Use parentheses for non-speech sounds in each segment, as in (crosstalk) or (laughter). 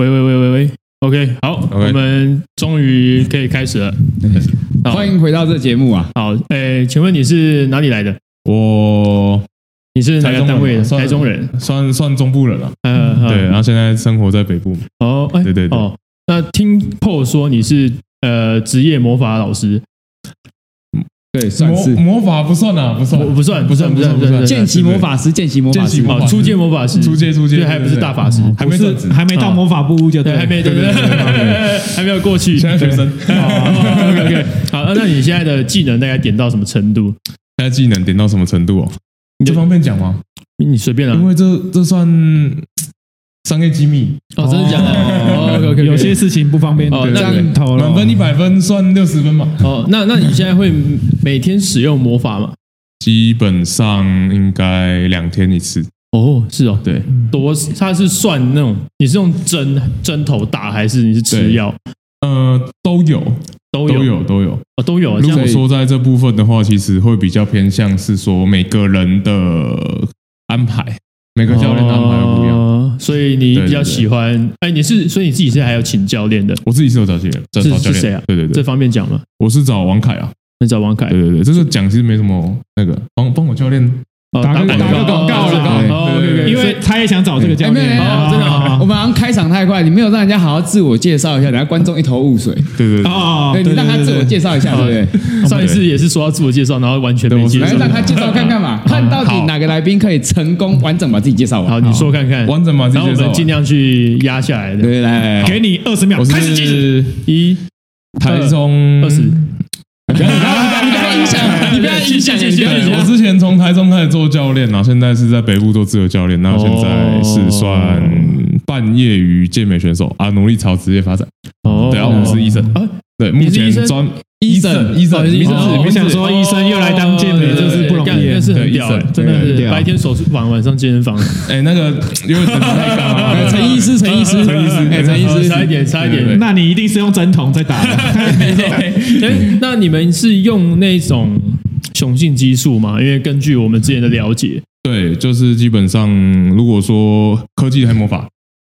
喂喂喂喂喂，OK，好，Okay. 我们终于可以开始了。(laughs) 欢迎回到这节目啊！好，诶，请问你是哪里来的？我你是哪个单位的？台中人，算算中部人了。嗯，对，然后现在生活在北部。哦，对对对。哦，那听 Paul 说你是呃职业魔法老师。对，算是魔法不算啊，不算，不算，不算，不算，不算。见习魔法师，见习魔法师，哦，初阶魔法师，初阶，初阶，还不是大法师，还没是，还没到魔法部就对，还没，对对对，(laughs) 还没有过去。现在学生，OK OK，好，那你现在的技能大概点到什么程度？现在技能点到什么程度哦？你这方便讲吗？你随便啊，因为这这算。商业机密哦，真的假的？哦，OK OK，有些事情不方便哦。那满分一百分算六十分嘛？哦，那那你现在会每天使用魔法吗？基本上应该两天一次。哦，是哦，对，多它是算那种你是用针针头打还是你是吃药？呃，都有，都有，都有哦，都有。如果说在这部分的话，其实会比较偏向是说每个人的安排，每个教练的安排都不一样。所以你比较喜欢？哎，你是所以你自己是还有请教练的？我自己是有找教练，找教练。是谁啊？对对对，这方面讲吗？我是找王凯啊，你找王凯？对对对，这个讲其实没什么那个，帮帮我教练打个打个广告了，因为他也想找这个教练。真的，(laughs) 我们好像开场太快，你没有让人家好好自我介绍一下，等下观众一头雾水。对对对，哦，对你让他自我介绍一下，对不对？上一次也是说要自我介绍，然后完全没介绍。来让他介绍看看嘛，看到底哪个来宾可以成功完整把自己介绍完。好，你说看看，完整把自己介绍。然后我们尽量去压下来的。对，来，给你二十秒，开始计时，一，台中二十。你不要影响，你不要影响。我之前从台中开始做教练，然后现在是在北部做自由教练，然后现在是算半业余健美选手啊，努力朝职业发展。哦，对啊，我是医生啊，对，目前专医生，医生，医生。我想说，医生又来当健美，就是不容易，真是很屌，真的是白天手术房，晚上健身房。哎，那个因为陈 (laughs) 陈医师，陈医师，陈医师，哎，陈医师，差一点，差一点。那你一定是用针筒在打的。(laughs) 哎，那你们是用那种？雄性激素吗，因为根据我们之前的了解，对，就是基本上如果说科技黑魔法，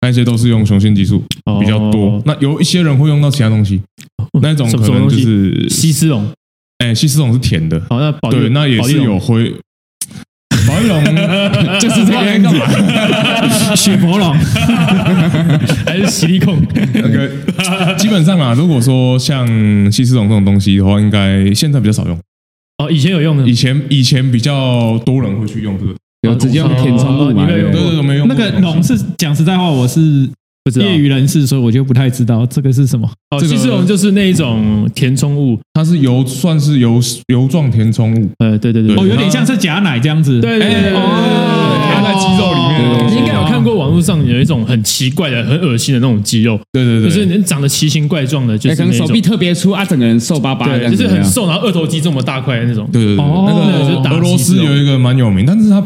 那些都是用雄性激素比较多。哦、那有一些人会用到其他东西，那种可能就是西施龙，哎，西施龙是甜的。好，那对，那也是有灰宝丽龙，就是这个样子。(laughs) 雪佛龙 (laughs) 还是实力控？那个基本上啊，如果说像西施龙这种东西的话，应该现在比较少用。哦，以前有用的，以前以前比较多人会去用这个，有直接用填充物嘛？对对对，没用。那个龙是讲实在话，我是业余人士，所以我就不太知道这个是什么。哦，其实龙就是那一种填充物，它是油，算是油油状填充物。呃，对对对，哦，有点像是假奶这样子。对对对，它在肌肉里面。你应该有看过网络上有一种很奇怪的、很恶心的那种肌肉。对对对，就是人长得奇形怪状的，就是可能手臂特别粗啊，整个人瘦巴巴的，就是很瘦，然后二头肌这么大块的那种。对对对，那个俄罗斯有一个蛮有名，但是他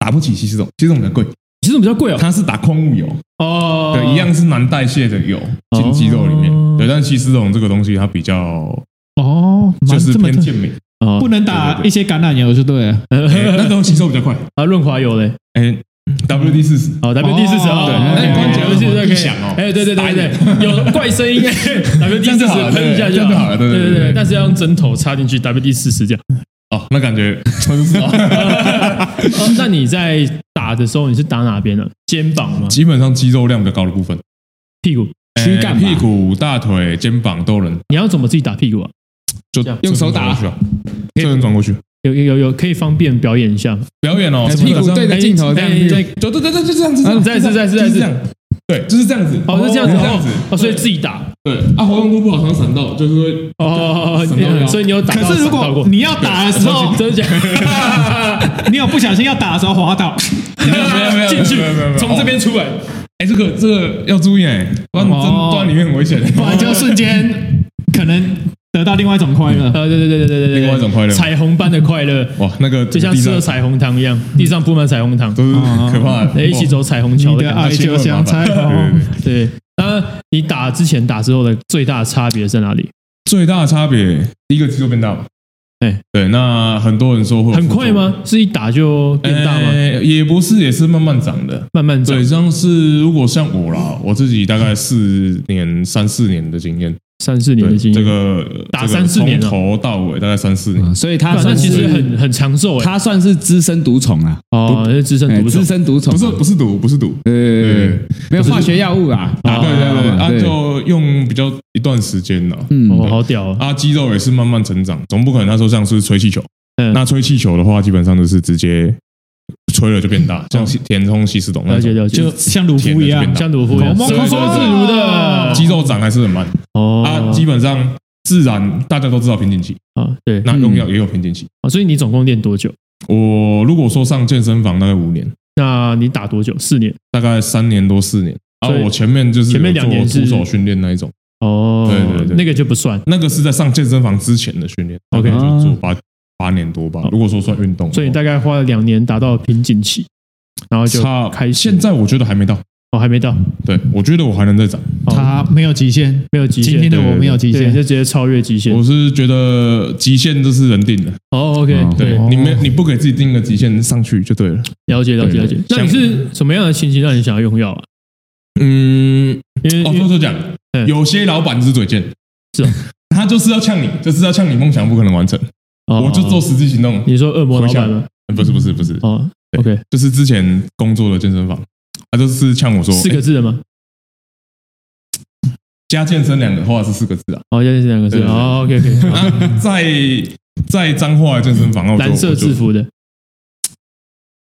打不起西施龙，西施龙比较贵，西施龙比较贵哦。它是打矿物油。哦，对，一样是难代谢的油进肌肉里面。对，但西施龙这个东西它比较哦，就是偏健美，哦。不能打一些橄榄油就对了，(laughs) 那种吸收比较快。啊。润滑油嘞，哎。W D 四十，哦，W D 四十哦，对，那关节就是可以。响哦，哎，对对对对，有怪声音，(laughs) W D 四十喷一下就好。了，对对对，但是要用针头插进去，W D 四十这样，哦，那感觉 (laughs) 很爽。(laughs) 那你在打的时候，你是打哪边呢？肩膀吗？基本上肌肉量比较高的部分，屁股、躯干、屁股、大腿、肩膀都能。你要怎么自己打屁股啊？就用手打，这样转过去。有有有，可以方便表演一下吗？表演哦，屁股对着镜头这样子，对对对对，就这样子，再次再次再次这样，对，就是这样子，哦，是这样子，这样子，哦，所以自己打，对，啊，活动度不好，常常闪到，就是会，哦，所以你有打，可是如果你要打的时候，真的假的？(laughs) 你有不小心要打的时候滑倒，没有没有没有进去，从这边出来，哎，这个这个要注意哎，不然真断里面很危险，不然就瞬间可能。得到另外一种快乐，呃，对对对对对对，另外一种快乐，彩虹般的快乐，哇，那个就像吃了彩虹糖一样，地上铺满彩虹糖，都是可怕的，一起走彩虹桥的爱就像彩虹。(laughs) 对，那你打之前打之后的最大的差别在哪里？最大的差别，第一个肌肉变大，哎，对，那很多人说会很快吗？是一打就变大吗？也不是，也是慢慢长的，慢慢长。对，像是如果像我啦，我自己大概四年、三四年的经验。三四年的经验，这个打三四年，从头到尾大概三四年，所以他算其实很很长寿，他算是资深毒虫啊，哦，资深毒资深毒虫，不是不是毒不是毒，呃，没有化学药物啊，对对对，啊就用比较一段时间了，嗯，好屌啊，肌肉也是慢慢成长，总不可能他说像是吹气球，那吹气球的话，基本上都是直接。吹了就变大，像填充稀释桶那种，就像鲁夫一样，像鲁夫一样，收缩自如的，肌肉长还是很慢。哦，啊，基本上自然大家都知道瓶颈期啊，对，那用药也有瓶颈期啊。所以你总共练多久？我如果说上健身房大概五年，那你打多久？四年？大概三年多四年。啊，我前面就是前面两年徒手训练那一种。哦，对对对，那个就不算，那个是在上健身房之前的训练。OK，就做八八年多吧。如果说算运动，所以你大概花了两年达到瓶颈期。然后就开，现在我觉得还没到哦，还没到。对，我觉得我还能再涨。他没有极限，没有极限。今天的我没有极限，就直接超越极限。我是觉得极限都是人定的。哦，OK，对，你没你不给自己定个极限上去就对了。了解，了解，了解。那你是什么样的情形让你想要用药啊？嗯，因为哦，说说讲，有些老板是嘴贱，是，他就是要呛你，就是要呛你梦想不可能完成。我就做实际行动。你说恶魔老板吗？不是，不是，不是。哦。OK，就是之前工作的健身房，他就是呛我说四个字的吗？加健身两个话是四个字啊。哦，加健身两个字。哦，OK OK。在在彰化的健身房，蓝色制服的，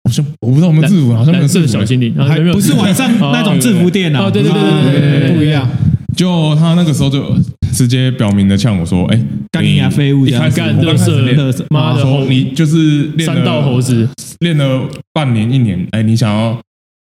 好像我不知道我们制服好像蓝色小精灵，还不是晚上那种制服店啊。对对对对对，不一样。就他那个时候就直接表明的呛我说：“哎，干你啊废物！一开始我刚开始练，妈的，说你就是练三道猴子，练了半年一年，哎，你想要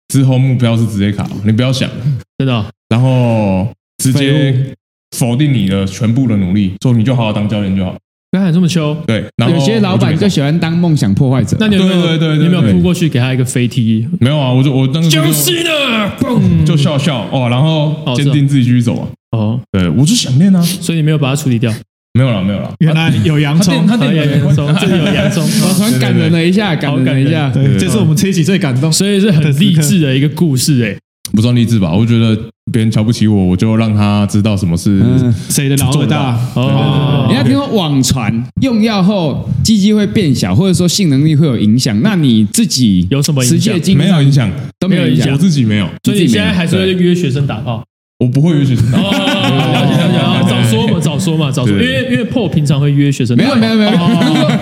之后目标是直接卡，你不要想，真的。然后直接否定你的全部的努力，说你就好好当教练就好。刚才这么秋，对。有些老板就喜欢当梦想破坏者。那你有没有？你有没有扑过去给他一个飞踢？没有啊，我就我当时就是的，就笑笑哦，然后坚定自己继续走啊。哦，对，我就想练啊，所以你没有把它处理掉？没有了，没有了。原来有洋葱，他有洋葱，这里有洋葱，(laughs) 突然感人了一下，感人了一下。对，这是我们这一期最感动，所以是很励志的一个故事哎。不算励志吧？我觉得别人瞧不起我，我就让他知道什么是谁的老大。哦，人家听说网传用药后鸡鸡会变小，或者说性能力会有影响，那你自己有什么影响？没有影响，都没有影响。我自己没有，所以你现在还是会约学生打炮？我不会约学生。哦，了解了解，早说嘛，早说嘛，早说。因为因为 Paul 平常会约学生。没有没有没有，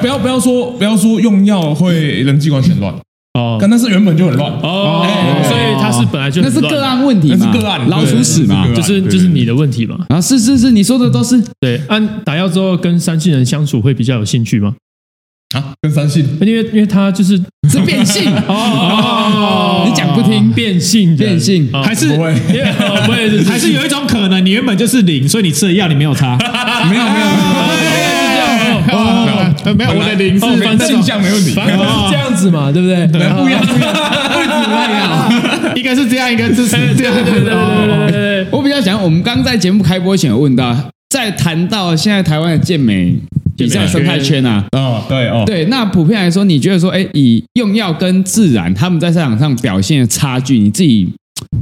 不要不要说不要说用药会人际关系很乱哦，但那是原本就很乱。哦，所以他是本来就那是个案问题那，是个案，老鼠屎嘛，就是就是你的问题嘛。啊，是是是，你说的都是。对。按打药之后跟三性人相处会比较有兴趣吗？啊，跟三性，因为因为他就是是变性。(laughs) 哦，你讲不听，变性变性。还是 (laughs) 不会，不会，还是有一种可能，你原本就是零，所以你吃的药你没有差，(laughs) 没有没有，没有，我的零是反正性向没问题，反正是这样子嘛，对不对？不一样不一样，一样，应该是这样，应该是这样，(laughs) 对对对对。我比较想，我们刚在节目开播前有问到，在谈到现在台湾的健美。比赛生态圈啊，哦，对哦，对，那普遍来说，你觉得说，哎，以用药跟自然他们在赛场上表现的差距，你自己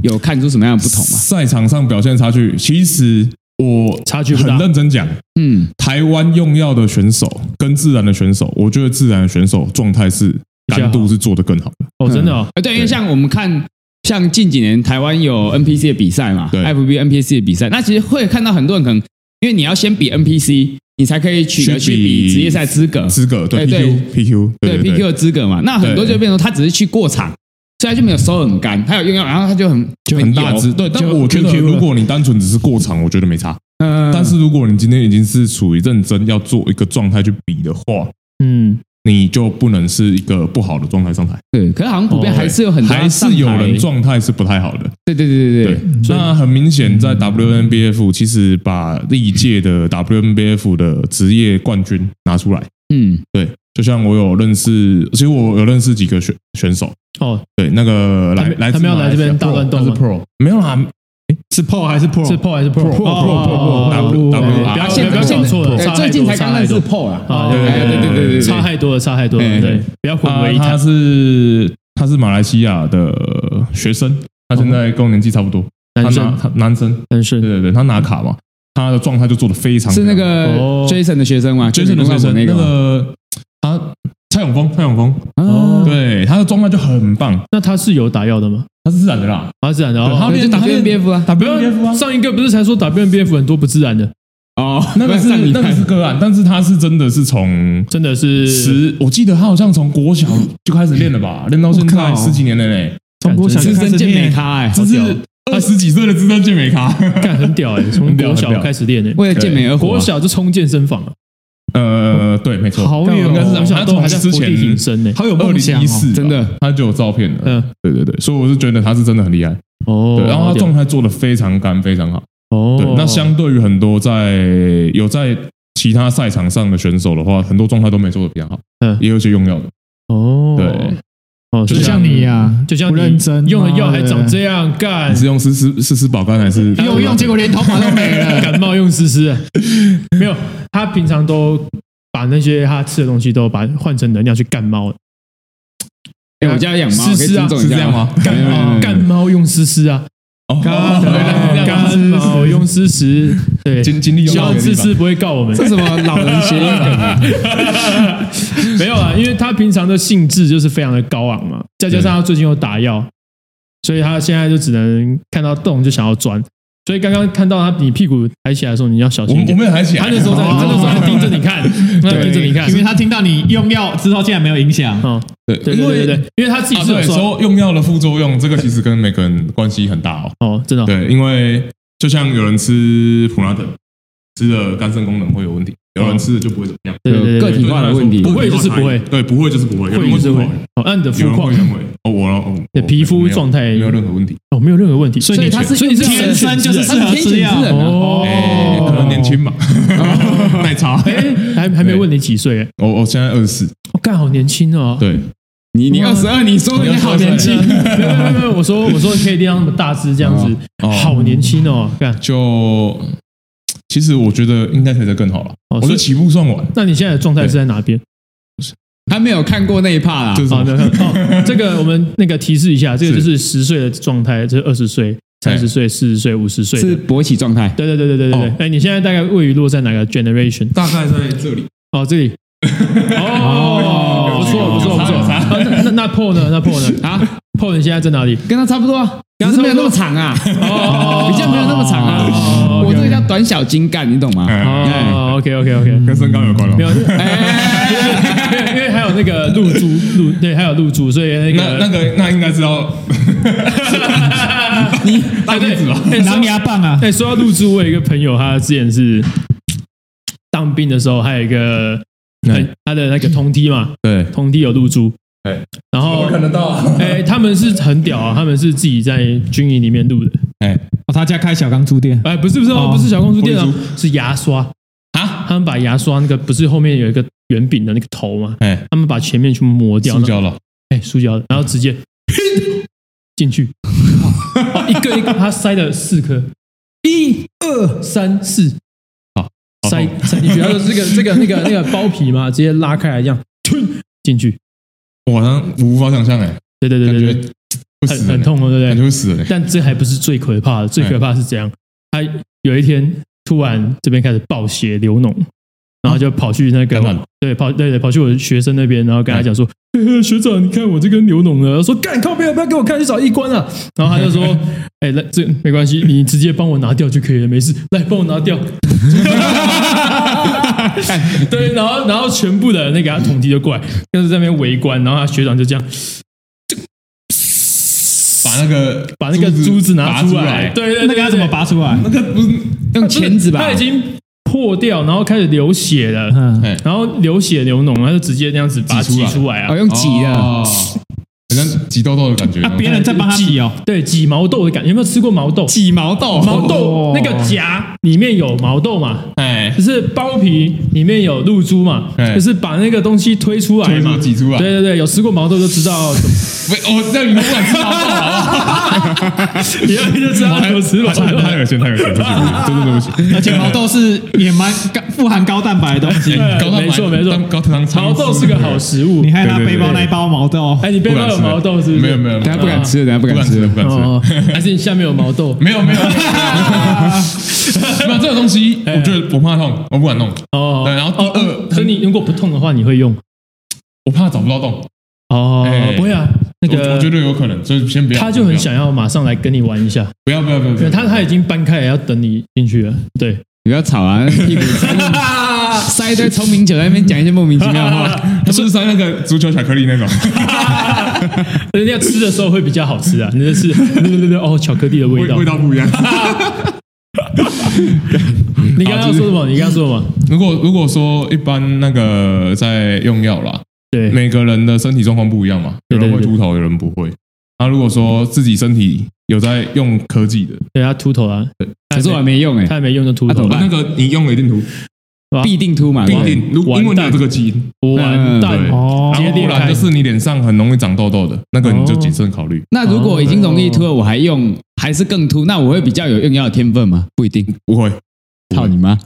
有看出什么样的不同吗？赛场上表现的差距，其实我差距很认真讲，嗯，台湾用药的选手跟自然的选手，我觉得自然的选手状态是难度是做得更好的。哦，真的哦，对，因为像我们看，像近几年台湾有 NPC 的比赛嘛，对，FB NPC 的比赛，那其实会看到很多人可能，因为你要先比 NPC。你才可以取得去比职业赛资格，资格对 PQ PQ 对 PQ 的资格嘛？那很多就变成他只是去过场，所以他就没有收很干，它有用药，然后它就很就很大只。对，但我觉得如果你单纯只是过场，我觉得没差。嗯，但是如果你今天已经是处于认真要做一个状态去比的话，嗯。你就不能是一个不好的状态上台。对，可是好像普遍还是有很还是有人状态是不太好的。对对对对对。那很明显，在 WNBF 其实把历届的 WNBF 的职业冠军拿出来。嗯，对，就像我有认识，其实我有认识几个选选手。哦，对，那个来来，他们要来这边大乱斗是 Pro，没有啦。哎，是 Pro 还是 Pro？是 Pro 还是 Pro？Pro Pro W W 不要不要搞错了，最近才刚认识 Pro 啊！啊，对对对对对，差太多了，差太多了，对，不要混为一谈。他是他是马来西亚的学生，他现在跟我年纪差不多，男生，男生，男生，对对对，他拿卡嘛，他的状态就做的非常。是那个 Jason 的学生吗？Jason 的学生那个他蔡永峰，蔡永峰，哦，对，他的状态就很棒。那他是有打药的吗？他是自然的啦，他是自然的。他打 BNBF 啊。打 BNBF 啊。上一个不是才说打 BNBF 很多不自然的？哦，那个是那个是个案，但是他是真的是从真的是十，我记得他好像从国小就开始练了吧，练到现在十几年了嘞。从国小就开始健美咖哎，这是二十几岁的资深健美咖，干很屌哎，从国小开始练哎，为了健美而活，国小就冲健身房了。呃，对，没错，好有，应该是他从之前好有梦想，真的，他就有照片的。嗯，对对对，所以我是觉得他是真的很厉害哦。对，然后他状态做的非常干，非常好哦。对，那相对于很多在有在其他赛场上的选手的话，很多状态都没做的比较好。嗯，也有些用药的哦。对。就像你呀，就像不认真用了药还长这样干。你是用丝丝丝丝保肝还是用用？结果连头发都没了。(laughs) 感冒用丝丝，没有。他平常都把那些他吃的东西都把换成能量去干猫。哎，我家养猫，丝丝啊，是这样吗？干猫干猫用丝丝啊。干干猫用事实，对，经经历希望丝丝不会告我们。这什么老人谐音？(laughs) 没有啊，因为他平常的兴致就是非常的高昂嘛，再加上他最近有打药，所以他现在就只能看到洞就想要钻。所以刚刚看到他你屁股抬起来的时候，你要小心。我没有抬起来，他那时候在，他那时候在盯着你看，盯着你看，因为他听到你用药之后竟然没有影响。哦，对对对对，因为他自己是说用药的副作用，这个其实跟每个人关系很大哦。哦，真的。对，因为就像有人吃普拉疼，吃了肝肾功能会有问题。有人吃了就不会怎么样，对个体化的问题，不会就是不会，对，不会就是不会，会就是会。哦，按你的肤况，哦，我的皮肤状态没有任何问题，哦，没有任何问题，所以他是，所以你是天生就是适合吃药，哦，可能年轻嘛，(laughs) 奶茶，哎，还还没问你几岁？我我现在二十四，我干好年轻哦，对，你你二十二，你说你好年轻，没有没有没有，我说我说可以练到那么大只这样子，好年轻哦，干。就。其实我觉得应该可以再更好了。我觉得起步算晚。那你现在的状态是在哪边？他没有看过那一 part 啦。好的，(laughs) 哦，这个我们那个提示一下，这个就是十岁的状态，这是二十岁、三十岁、四十岁、五十岁是勃起状态。对对对对对对对。哎，你现在大概位于落在哪个 generation？大概在这里。哦，这里。(laughs) 哦，不错不错不错。那那那 Paul 呢？那 Paul 呢？(laughs) 啊，Paul 你现在在哪里？跟他差不多啊，可是没有那么长啊。哦，(laughs) 比较没有那么长啊。我这个叫短小精干，你懂吗？哦，OK OK OK，跟身高有关了。没有，(laughs) 因为还有那个露珠，露对，还有露珠，所以那个那个那应该知道。(laughs) 你大弟子吧？狼牙棒啊！哎，说到露珠，我有一个朋友，他之前是当兵的时候，还有一个他的那个通梯嘛，对，通梯有露珠。对，然后看得到。哎，他们是很屌啊，他们是自己在军营里面录的。哎。哦，他家开小钢珠店？哎，不是不是哦，不是小钢珠店啊，是牙刷啊。他们把牙刷那个不是后面有一个圆饼的那个头吗？哎，他们把前面去磨掉，塑胶了。哎，塑胶的，然后直接 (laughs) 进去，(laughs) 一个一个，他塞了四颗，一二三四，好，塞塞进去。然后这个这个那个那个包皮嘛，直接拉开来这样吞，进去。我好像无法想象哎，对对对对对。很很痛哦，对不对？感觉会死欸。但这还不是最可怕的，最可怕是这样：他有一天突然这边开始暴血流脓，然后就跑去那个对跑对对跑去我的学生那边，然后跟他讲说：“学长，你看我这根牛脓了。”说：“干靠边，不要给我看，去找医官啊！”然后他就说：(laughs) “哎，来这没关系，你直接帮我拿掉就可以了，没事，来帮我拿掉。(laughs) ”对，然后然后全部的那个他统计就过来，就是在那边围观，然后他学长就这样。(laughs) 把那个把那个珠子拿出来，对对，那个要怎么拔出来？那个不是用钳子吧？他已经破掉，然后开始流血了，然后流血流脓，他就直接那样子把它挤出来。啊，用挤的，好像挤痘痘的感觉。啊，别人在帮他挤哦，对，挤毛豆的感觉。有没有吃过毛豆？挤毛豆，毛豆那个夹里面有毛豆嘛？哎，就是包皮里面有露珠嘛，就是把那个东西推出来嘛，挤出来。对对对，有吃过毛豆就知道。(laughs) 我这样你不敢吃毛豆啊？(laughs) 你要就知道有吃毛豆，太恶心，太恶心，真的对不起。而且毛豆是也蛮高富含高蛋白的东西，没错没错，高糖。毛豆是个好食物。你还拿背包那一包毛豆？哎，你背包有毛豆是不是？没有没有，等下不敢吃，等下不敢吃，不敢吃。还是你下面有毛豆？没有没有。没有这个东西，我觉得不怕痛，我不敢弄。哦，对，然后第二，所以你如果不痛的话，你会用？我怕找不到洞。哦，不会啊，那个我觉得有可能，所以先不要。他就很想要马上来跟你玩一下。不要不要不要，他他已经搬开了，要等你进去了。对，你不要吵啊，屁股塞 (laughs) 一堆聪明酒在那边讲一些莫名其妙的话。(laughs) 他是不是塞那个足球巧克力那种？(laughs) 人家吃的时候会比较好吃啊，你的是对对对哦，巧克力的味道，味道不一样。(laughs) 你刚刚说什么？你刚刚说什么？如果如果说一般那个在用药啦。对，每个人的身体状况不一样嘛，有人会秃头，有人不会。那如果说自己身体有在用科技的，对他秃头啊，可是我还没用哎，他还没用就秃头。那个你用了一定秃，必定秃嘛，必定。如因为你有这个基因，完蛋哦。然后不然就是你脸上很容易长痘痘的，那个你就谨慎考虑。那如果已经容易秃了，我还用还是更秃，那我会比较有用药的天分吗？不一定，不会。操你妈！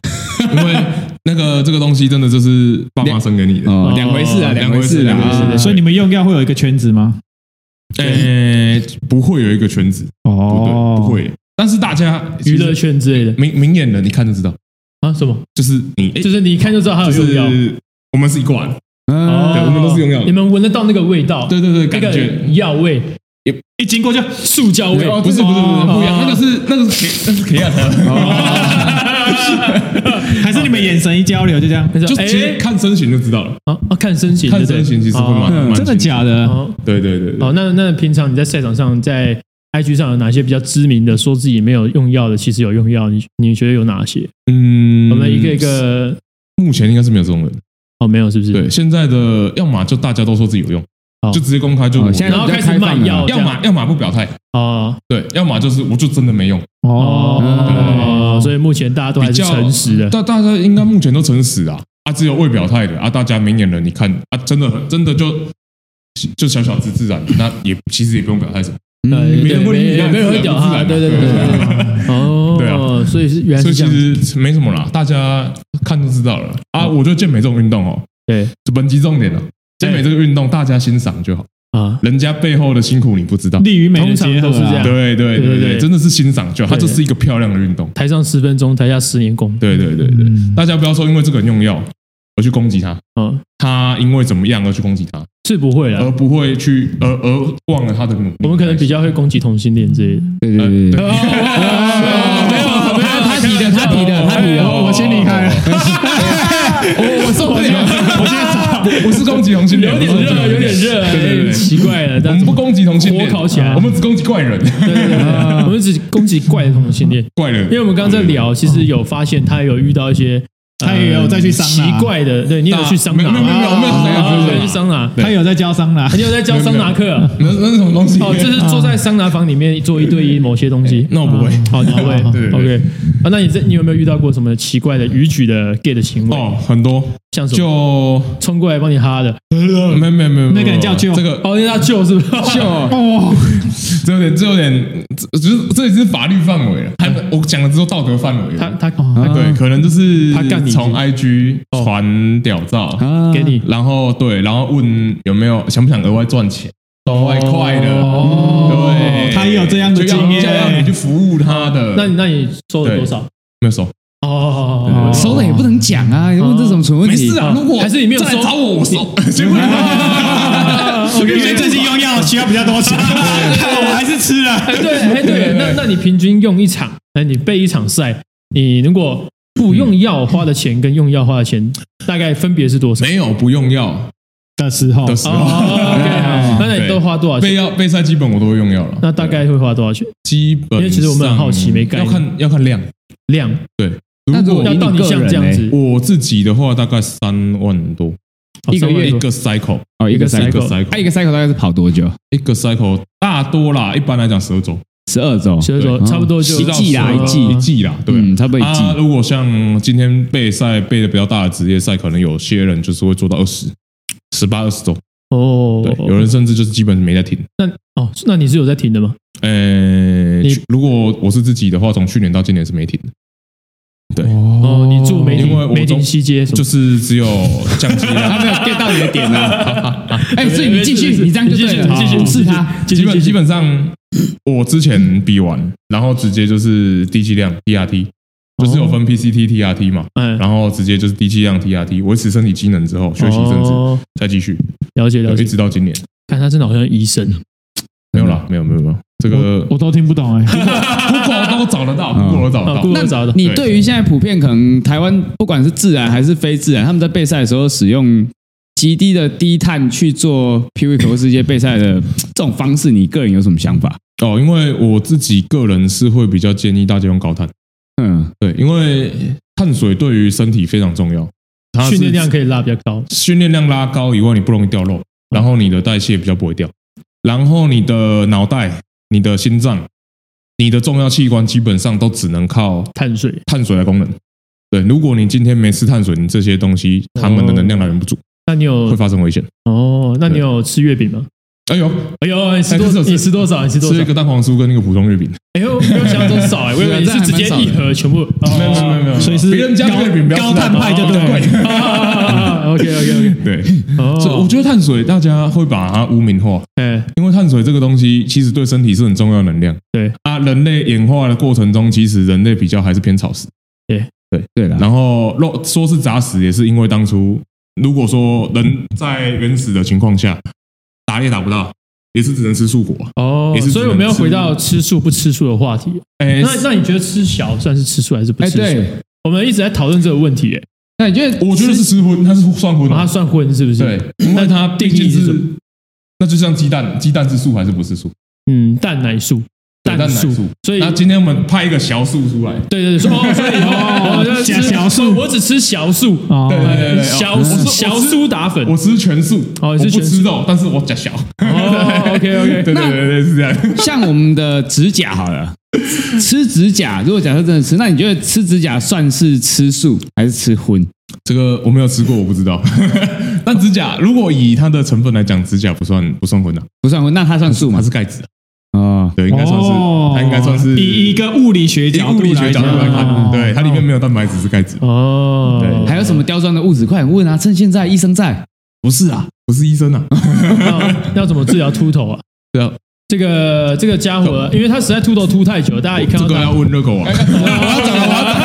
因为那个这个东西真的就是爸妈生给你的，两回事啊，两回事，两回事。所以你们用药会有一个圈子吗？呃，不会有一个圈子哦，不会。但是大家娱乐圈之类的，明明眼人一看就知道啊，什么？就是你，就是你一看就知道他有用药。我们是一罐，对，我们都是用药。你们闻得到那个味道？对对对，感觉药味。一经过就塑胶味，不是不是不是不一样，那个是那个是那是 K 啊，(laughs) 还是你们眼神一交流就这样，就其实看身形就知道了啊，看身形，看身形其实会蛮真的假的？对对对。哦，那那平常你在赛场上，在 IG 上有哪些比较知名的说自己没有用药的，其实有用药？你你觉得有哪些？嗯，我们一个一个，目前应该是没有这种人。哦，没有是不是？对，现在的要么就大家都说自己有用。就直接公开就，然后开始卖药，要么要么不表态啊，对，要么就是我就真的没用哦，所以目前大家都还是诚实的，大大家应该目前都诚实啊，啊，只有未表态的啊，大家明眼人你看啊，真的很真的就就小小之自然，那也其实也不用表态什么，没人会没人会表态，对对对对，哦，对啊，所以是原来所以其实没什么啦，大家看就知道了啊，我觉得健美这种运动哦，对，就本集重点了。健美这个运动，大家欣赏就好啊。人家背后的辛苦你不知道，利于美的结合是这样。对对对对，真的是欣赏就好。它就是一个漂亮的运动。台上十分钟，台下十年功。对对对对，大家不要说因为这个人用药而去攻击他。嗯，他因为怎么样而去攻击他？是不会啊，而不会去而而忘了他的努力。我们可能比较会攻击同性恋之类的。对对对。没有没有，他提的他提的他提的，我先离开了。我我受不了，我先走。不是攻击同性恋，有点热，有点热，对对对，奇怪了。我们不攻击同性恋，火烤起来，我们只攻击怪人。对对对，我们只攻击怪的同性恋，怪人。因为我们刚刚在聊，其实有发现他有遇到一些，他也有再去桑拿，奇怪的。对你有去桑拿？没有没有没有没有没有去桑拿，他有在教桑拿，你有在教桑拿课？那那是什么东西？哦，就是坐在桑拿房里面做一对一某些东西。(laughs) 那我不会，好，你不会。(laughs) 对 OK，啊，那你这你有没有遇到过什么奇怪的逾矩的 gay 的行为？哦，很多。像什么？就冲过来帮你哈的，没有没有没有，那个人叫舅，这个哦，那叫舅是不是？舅哦，这有点这有点，就是这已经是法律范围了。还我讲了之后道德范围了。他他对，可能就是他干你从 IG 传屌照给你，然后对，然后问有没有想不想额外赚钱，赚外快的。对，他也有这样的经验，要你去服务他的。那你那你收了多少？没有收。哦，收了也不能讲啊！问这种蠢问题，没事啊。如果还是你没有收，找我，我收。(laughs) 我 (laughs) 因为最近用药需要比较多钱，(laughs) 我还是吃了。对，哎对，那那你平均用一场，哎，你备一场赛，你如果不用药花的钱跟用药花的钱，大概分别是多少？没有不用药的时候的时候，OK，那你都花多少钱？备药备赛基本我都会用药了。那大概会花多少钱？基本因为其实我们很好奇，没概念。要看要看量量，对。如果要到你像这样子，我自己的话大概三万多。一个月一个 cycle 哦，一个 cycle，一个 cycle 大概是跑多久？一个 cycle 大多啦，一般来讲十二周，十二周，十二周差不多就一季啦，一季。一季啦，对，嗯，差不多一季。如果像今天备赛备的比较大的职业赛，可能有些人就是会做到二十、十八、二十周。哦，对，有人甚至就是基本没在停。那哦，那你是有在停的吗？呃，如果我是自己的话，从去年到今年是没停的。对。哦，你住没停，因为没停西街，就是只有降级了，(laughs) 他没有 get 到你的点啊。(laughs) 哎，(laughs) 所以你继续，你这样就对了，继续试他。基本基本上，我之前比完，然后直接就是低剂量 TRT，就是有分 PCT、TRT 嘛，嗯然后直接就是低剂量 TRT，维持身体机能之后，休息一阵子，再继续。了解了解，一直到今年。看他真的好像医生。没有啦，没有没有没有，这个我都听不懂 (laughs) 哎，Google 都找得到，Google 都找得到，Google 找得到。你对于现在普遍可能台湾不管是自然还是非自然，他们在备赛的时候使用极低的低碳去做 PWIC 或世界备赛的这种方式，你个人有什么想法？哦，因为我自己个人是会比较建议大家用高碳。嗯，对，因为碳水对于身体非常重要，训练量可以拉比较高，训练量拉高以外，你不容易掉肉，然后你的代谢比较不会掉。然后你的脑袋、你的心脏、你的重要器官基本上都只能靠碳水、碳水来功能。对，如果你今天没吃碳水，你这些东西它们的能量来源不足，那你有会发生危险。哦，那你有吃月饼吗？哎呦，哎呦，你吃多少？你吃多少？你吃多少？吃一个蛋黄酥跟那个普通月饼。哎呦，没有想多 (laughs) 少哎，我以为你是直接一盒全部。没有没有没有，所以是别人家月饼高碳派就对。OK OK OK，对。(laughs) 所以我觉得碳水大家会把它污名化，哎，因为碳水这个东西其实对身体是很重要能量。对啊，人类演化的过程中，其实人类比较还是偏草食。对对对的。然后肉说是杂食，也是因为当初如果说人在原始的情况下打也打不到。也是只能吃素果哦，所以我们要回到吃素不吃素的话题。哎，那那你觉得吃小算是吃素还是不吃素？我们一直在讨论这个问题。哎，那你觉得？我觉得是吃荤，它是算荤，它算荤是不是？对，因为它定义是，那就像鸡蛋，鸡蛋是素还是不是素？嗯，蛋奶素。蛋素，所以那今天我们派一个小素出来。对对对，哦，所以哦，(laughs) 我吃小素，我只吃小素。对对对，小小苏打粉，我吃全素。哦，你是全吃肉，但是我假小。哦，OK OK，(laughs) 对对对对，是这样。(laughs) 像我们的指甲好了，吃指甲，如果假设真的吃，那你觉得吃指甲算是吃素还是吃荤？这个我没有吃过，我不知道。但指甲如果以它的成分来讲，指甲不算不算荤的，不算荤，那它算素吗？它是钙质。啊，对，应该算是，它应该算是以一个物理学角度来看，对，它里面没有蛋白质，是钙质。哦，对，还有什么刁钻的物质？快点问啊！趁现在医生在，不是啊，不是医生啊，要怎么治疗秃头啊？(laughs) 对啊，这个这个家伙，因为他实在秃头秃太久，大家一看到这个要问热狗啊，我要找了，我要走。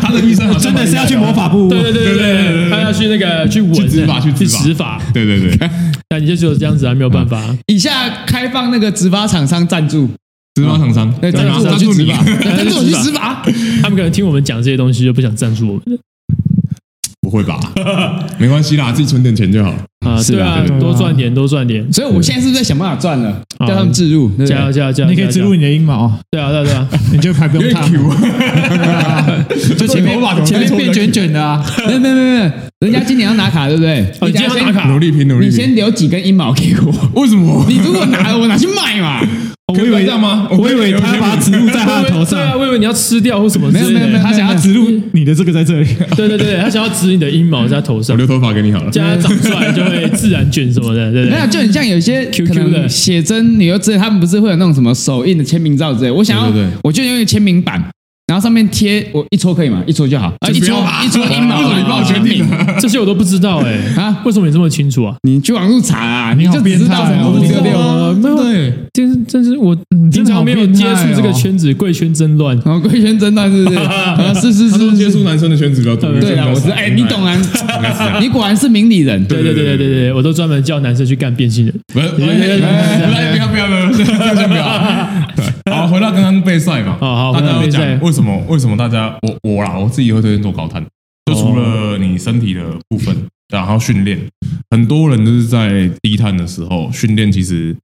他的医生真的是要去魔法部，对对对对，他要去那个去闻执法去执法，对对对。(laughs) 那你就只有这样子，啊没有办法。以下开放那个执法厂商赞助，执法厂商赞助我去执法，(laughs) 赞助我去执法。他们可能听我们讲这些东西，就不想赞助我们。不会吧？(laughs) 没关系啦，自己存点钱就好。啊，是啊，多赚点，多赚点。所以我现在是不是在想办法赚了？叫他们置入，加油加油加油！你可以置入你的阴毛。对啊对啊对啊，(laughs) 你就还不用烫。(laughs) 就前面前面变卷卷的啊！没有没有没有，人家今年要拿卡，对不对？你今年要拿卡，努力拼努力。你先留几根阴毛给我。为什么？你如果拿了，我拿去卖嘛。可以为这样吗？我以为他要把它植入在他的头上。对啊，我以为你要吃掉或什么。没有没有没有，他想要植入你的这个在这里。对对对，他想要植你的阴毛在头上。我留头发给你好了，将它长出来就会自然卷什么的，对不对？没有，就很像有些 QQ 的写真你又知道，他们不是会有那种什么手印的签名照之类。我想要，我就用签名板。上面贴我一抽可以吗？一抽就好啊！一抽一抽阴毛，(laughs) 你帮我签名，这些我都不知道哎啊！为什么你这么清楚啊？你去网路查啊！你就知道什么六六对，真是这是我平常没有接触这个圈子，贵圈真乱啊！贵圈真乱是不是？(laughs) 啊，(laughs) 是是是，接触男生的圈子比较多。对啊，我知道。哎，你懂啊？你果然是明理人。对对对对对对，我都专门叫男生去干变性人。不要不要不要不要不要。(laughs) 好，回到刚刚备赛嘛。好好，大家讲为什么？为什么大家我我啦，我自己会推荐做高碳？就除了你身体的部分，然后训练，很多人都是在低碳的时候训练，其实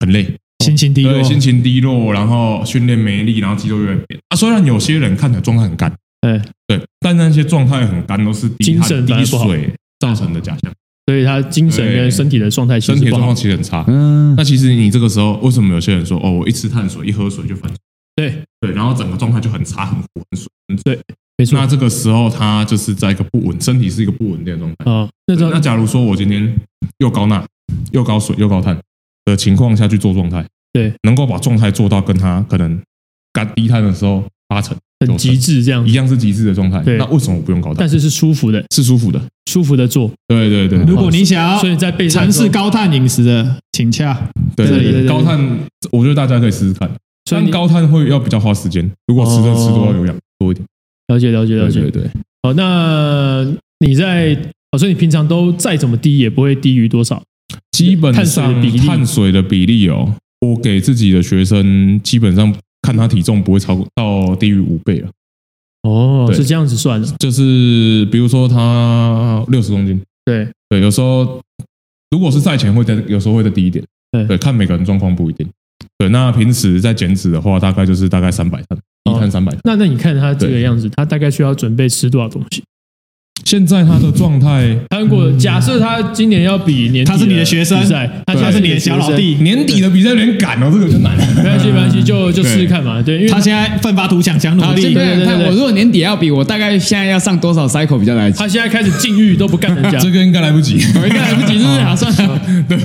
很累，心情低落，心情低落，然后训练没力，然后肌肉越来越扁啊。虽然有些人看起来状态很干，对对，但那些状态很干都是低碳低水造成的假象。所以他精神跟身体的状态其实身体状况。其实很差。嗯，那其实你这个时候，为什么有些人说哦，我一吃碳水，一喝水就反对，对，然后整个状态就很差，很糊，很水，很水。没错那。这个时候他就是在一个不稳，身体是一个不稳定的状态。啊，那那假如说我今天又高钠、又高水、又高碳的情况下去做状态，对，能够把状态做到跟他可能干低碳的时候八成、很极致这样，一样是极致的状态。对那为什么我不用高碳但？是是舒服的，是舒服的。舒服的做。对对对，如果你想要所以在尝试高碳饮食的，请洽。对对对对高碳，我觉得大家可以试试看。虽然高碳会要比较花时间，如果吃的吃多要有氧多一点。了解了解了解。对好，那你在，哦，所以你平常都再怎么低也不会低于多少？基本碳水的上比例碳水的比例哦，我给自己的学生基本上看他体重不会超过到低于五倍了。哦，是这样子算的。就是比如说他六十公斤，对，对，有时候如果是赛前会在，有时候会再低一点，对对，看每个人状况不一定。对，那平时在减脂的话，大概就是大概三百碳，一碳三百碳。那那你看他这个样子，他大概需要准备吃多少东西？现在他的状态，他如果假设他今年要比年底他是你的学生比赛，他现在他是你的小老弟，年底的比赛有点赶哦，这个就难了。没关系，没关系，就就试试看嘛。对，因为他现在奋发图强，想努好，力现。在对对对看我如果年底要比，我大概现在要上多少 cycle 比较来得及？他现在开始禁欲都不干人家，这个应该来不及，我应该来不及，是不是？好，算了，(laughs) 对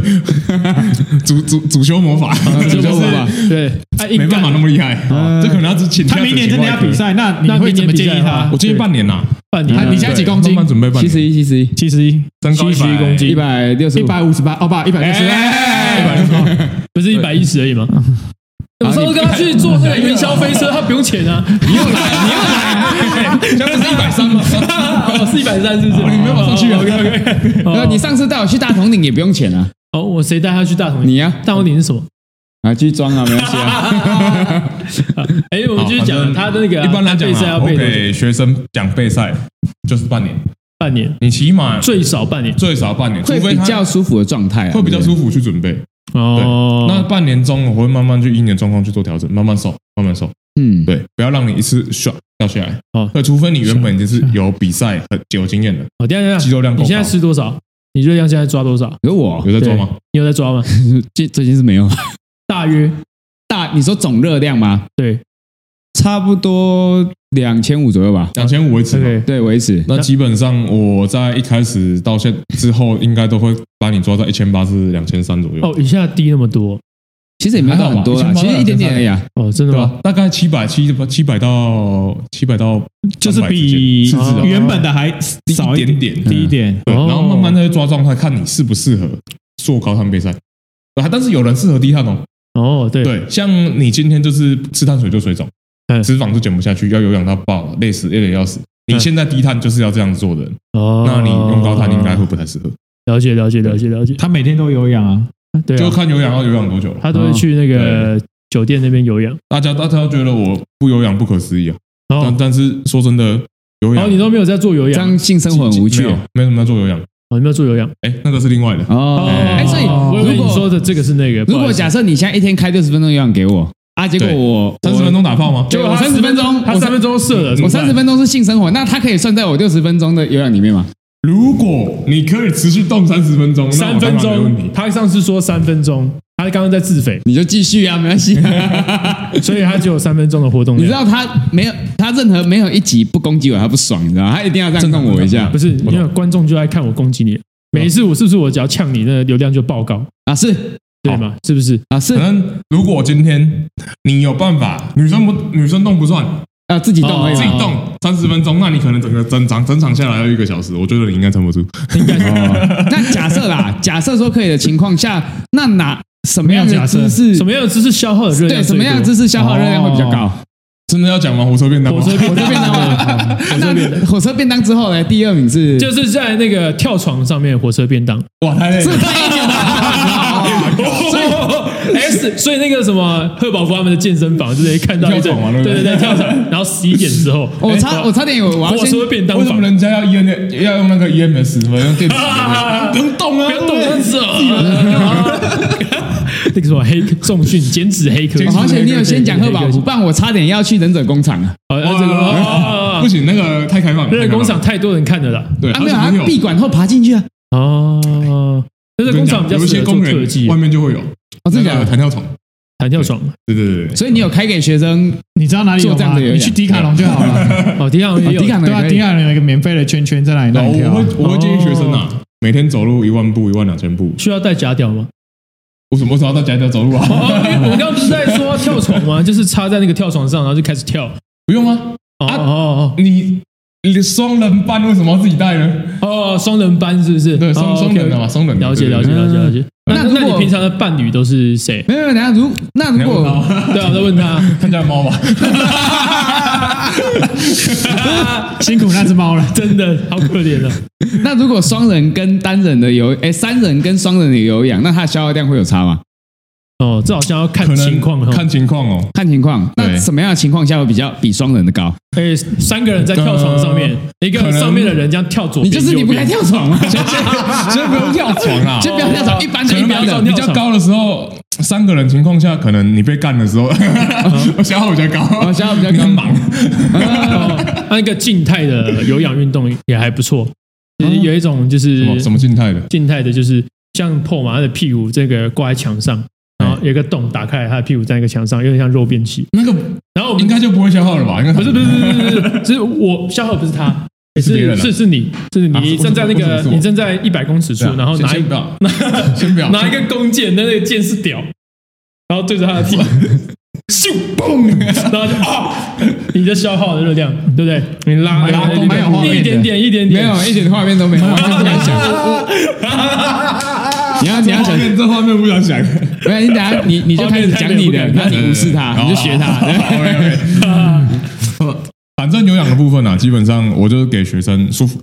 主主主修魔法，主修魔法对，啊硬干没办法那么厉害，这可能要请他明年真的要比赛，那你那会怎么建议他？我？建议半年呐，半年。他，你现在几公斤？慢慢准备半年，七十一，七十一，七十一，增高71公斤。一百六十一，百五十八，哦不，一百六十，一百六十不是一百一十而已吗？有时候跟他去坐那个云霄飞车，他不用钱啊。(laughs) 你又来，你又来，(laughs) 现在不是一百三吗？(laughs) 哦，是一百三，是不是？你没有上去啊。OK OK。呃，你上次带我去大统领也不用钱啊，哦，我谁带他去大同？你呀大同顶是什么？啊，继续装啊，没关系啊。(laughs) 哎，我们继续讲他的那个啊一般来讲啊，我给学生讲备赛就是半年，半年，你起码最少半年。最少半年，除会比较舒服的状态啊，会比较舒服去准备。哦，那半年中我会慢慢去依你的状况去做调整，慢慢瘦，慢慢瘦。嗯，对，不要让你一次唰掉下来。哦那，除非你原本就是有比赛很有经验的，哦，等一下等下，肌肉量你现在吃多少？你热量现在抓多少？有我有在抓吗？你有在抓吗？(laughs) 最最近是没有大约大，你说总热量吗？对差不多两千五左右吧。两千五维持嘛。，OK，对，维持。那基本上我在一开始到现之后，应该都会把你抓到一千八至两千三左右。哦，一下低那么多其实也没有到很多啦，还好吧其实一点点而已啊。哦，真的吗？大概七百七七百到七百到就是比原本的还少低一点点低一点。对，哦然后慢慢再去抓状态，看你适不适合做高碳备赛。啊但是有人适合低碳哦。哦，对，对，像你今天就是吃碳水就水肿，嗯脂肪就减不下去，要有氧到爆，累死累得要死。你现在低碳就是要这样做的人，哦，那你用高碳应该会不太适合。了解了解了解了解，他每天都有氧啊，对啊，就看有氧要有氧多久了。他都会去那个酒店那边有氧，大家大家都觉得我不有氧不可思议啊，但哦，但是说真的，有氧。然后你都没有在做有氧，这样性生活很无趣。没有没什么在做有氧。哦，你没有做有氧，哎，那个是另外的。哦。哎，所以我以为如果你说的这个是那个，如果假设你现在一天开六十分钟有氧给我啊，结果对我三十分钟打炮吗？就我三十分钟，我他三分钟射了，我三十分钟是性生活，那它可以算在我六十分钟的有氧里面吗？如果你可以持续动三十分钟，那我三分当然没问题钟，他上次说三分钟，他刚刚在自肥，你就继续啊，没关系。(laughs) 所以他只有三分钟的活动你知。道他没有，他任何没有一集不攻击我，他不爽，你知道吗？他一定要这样弄我一下不是，因为观众就爱看我攻击你，每一次我是不是我只要呛你，那个流量就爆高，啊！是对吗？是不是？啊，是可能如果今天你有办法，女生不女生动不算，啊，自己动。自己动三十分钟，那你可能整个整场整场下来要一个小时，我觉得你应该撑不住。应该是那假设啦，假设说可以的情况下，那哪什么样的姿势？什么样的姿势消耗的热量对，什么样的姿势消耗热量会比较高？真的要讲吗？火车便当吗，火车便火车便当 (laughs) 火车便当之后呢？第二名是就是在那个跳床上面火车便当。哇，太累了。所以 S，所以那个什么贺宝福他们的健身房，就是看到一跳床嘛对不对对对对，跳床，然后十一点之后，(laughs) 我差我差点有我要火先车便当房为什么，人家要 E N 要用那个 E M S (laughs) 什么用电子的？不用动啊，不要动那是哦。(laughs) 那个什么黑重训减脂黑科技，而且你有先讲贺宝福，不然我差点要去忍者工厂啊！这个不行，那个太开放了。那个工厂太多人看了啦。对，啊，没有，而且他闭馆后爬进去啊！哦，忍者工厂比较有一些工人特技，外面就会有哦，真的假的？弹跳床，弹跳床。对对对对，所以你有开给学生？你知道哪里有吗？你去迪卡侬就好了。(laughs) 哦，迪卡侬也有，迪卡侬对啊，迪卡侬有一个免费的圈圈在那里让你跳。我会我会建议学生啊，每天走路一万步、一万两千步。需要带假屌吗？我什么时候带假屌走路啊？我刚刚不是在说跳床吗？就是插在那个跳床上，然后就开始跳。不用啊。哦哦哦，你。你双人班为什么要自己带呢？哦，双人班是不是？对，双双人的嘛，双人。了解了解了解了解。那那你平常的伴侣都是谁？没有，等下如那如果 (laughs) 对啊，我在问他，他家猫吧。(laughs) 辛苦那只猫了，真的好可怜了。(laughs) 那如果双人跟单人的有，哎，三人跟双人的有氧，那它的消耗量会有差吗？哦，这好像要看情况，看情况哦，看情况。那什么样的情况下会比较比双人的高？诶，三个人在跳床上面，一个上面的人这样跳左边，你就是你不该跳床啊！(laughs) 先 (laughs) 先不用跳床啊，先不要跳床，一般的一般的。比较高的时候，三个人情况下，可能你被干的时候，(laughs) 消耗比较高，消耗比较高，忙。那一个静态的有氧运动也还不错，有一种就是什么？静态的？静态的就是像嘛，他的屁股这个挂在墙上。有一个洞打开，他的屁股在一个墙上，有点像肉便器。那个，然后我们应该就不会消耗了吧？应该不是不是不是不是，是我消耗，不是他，是是是你，是你正在那个，你正在一百公尺处，然后拿一拿拿一个弓箭，那那个箭是屌，然后对着他的屁股，咻嘣，然后就啊，你的消耗的热量，对不对？你拉拉没有，一点点一点点，没有一点画面都没有，完全不敢想。你要 (laughs) 你要想这画面不想想，没有你等下你你就开始讲你的，然后你无视他，你就学他。(laughs) 反正有氧的部分啊，基本上我就是给学生舒服。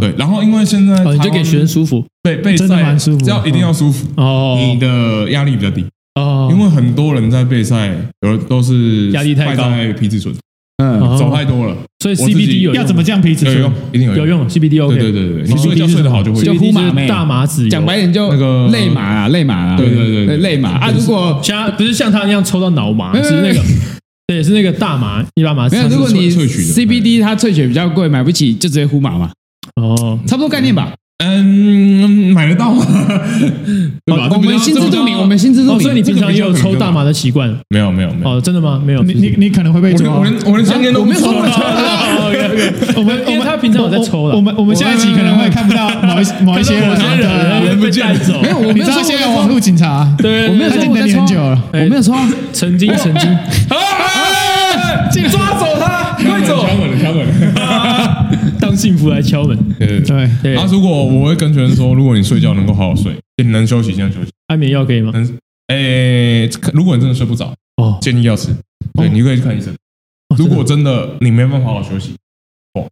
对，然后因为现在你就给学生舒服，备备赛只要一定要舒服哦，你的压力比较低。哦，因为很多人在备赛有的都是压力太高，皮质醇。嗯，走太多了，所以 CBD 有要怎么降皮脂？有用，一定有有用。CBD OK，对对对对，你睡觉睡得好就会。就呼麻妹，大麻籽，讲白点就那个类麻啊，类麻啊，对对对类麻啊。如果像不是像他那样抽到脑麻，是那个，(laughs) 对，是那个大麻，一般麻籽。没有，如果你 CBD 它萃取比较贵，买不起，就直接呼麻嘛。哦，差不多概念吧。嗯，买得到吗？(laughs) 我们心知肚明，我们心知肚明。所以你平常也有抽大麻的习惯？没有，没有，没有。哦，真的吗？没有。你你你可能会被抓。我连我连香烟都没有抽。(laughs) 我们因为他平常有在抽了。我们我们下一期可能会看不到某一某一些人人被带走。没有，我们知道现在有网络警察。对，我没有抽，我在抽。我没有抽，曾经曾经。请抓走他，快走！敲门，敲门。当幸福来敲门。对对对。啊如果我会跟学生说，如果你睡觉能够好好睡，你能休息尽量休息。安眠药可以吗？能。诶，如果你真的睡不着，哦，建议要吃。对，你可以去看医生。如果真的你没办法好好休息，哦，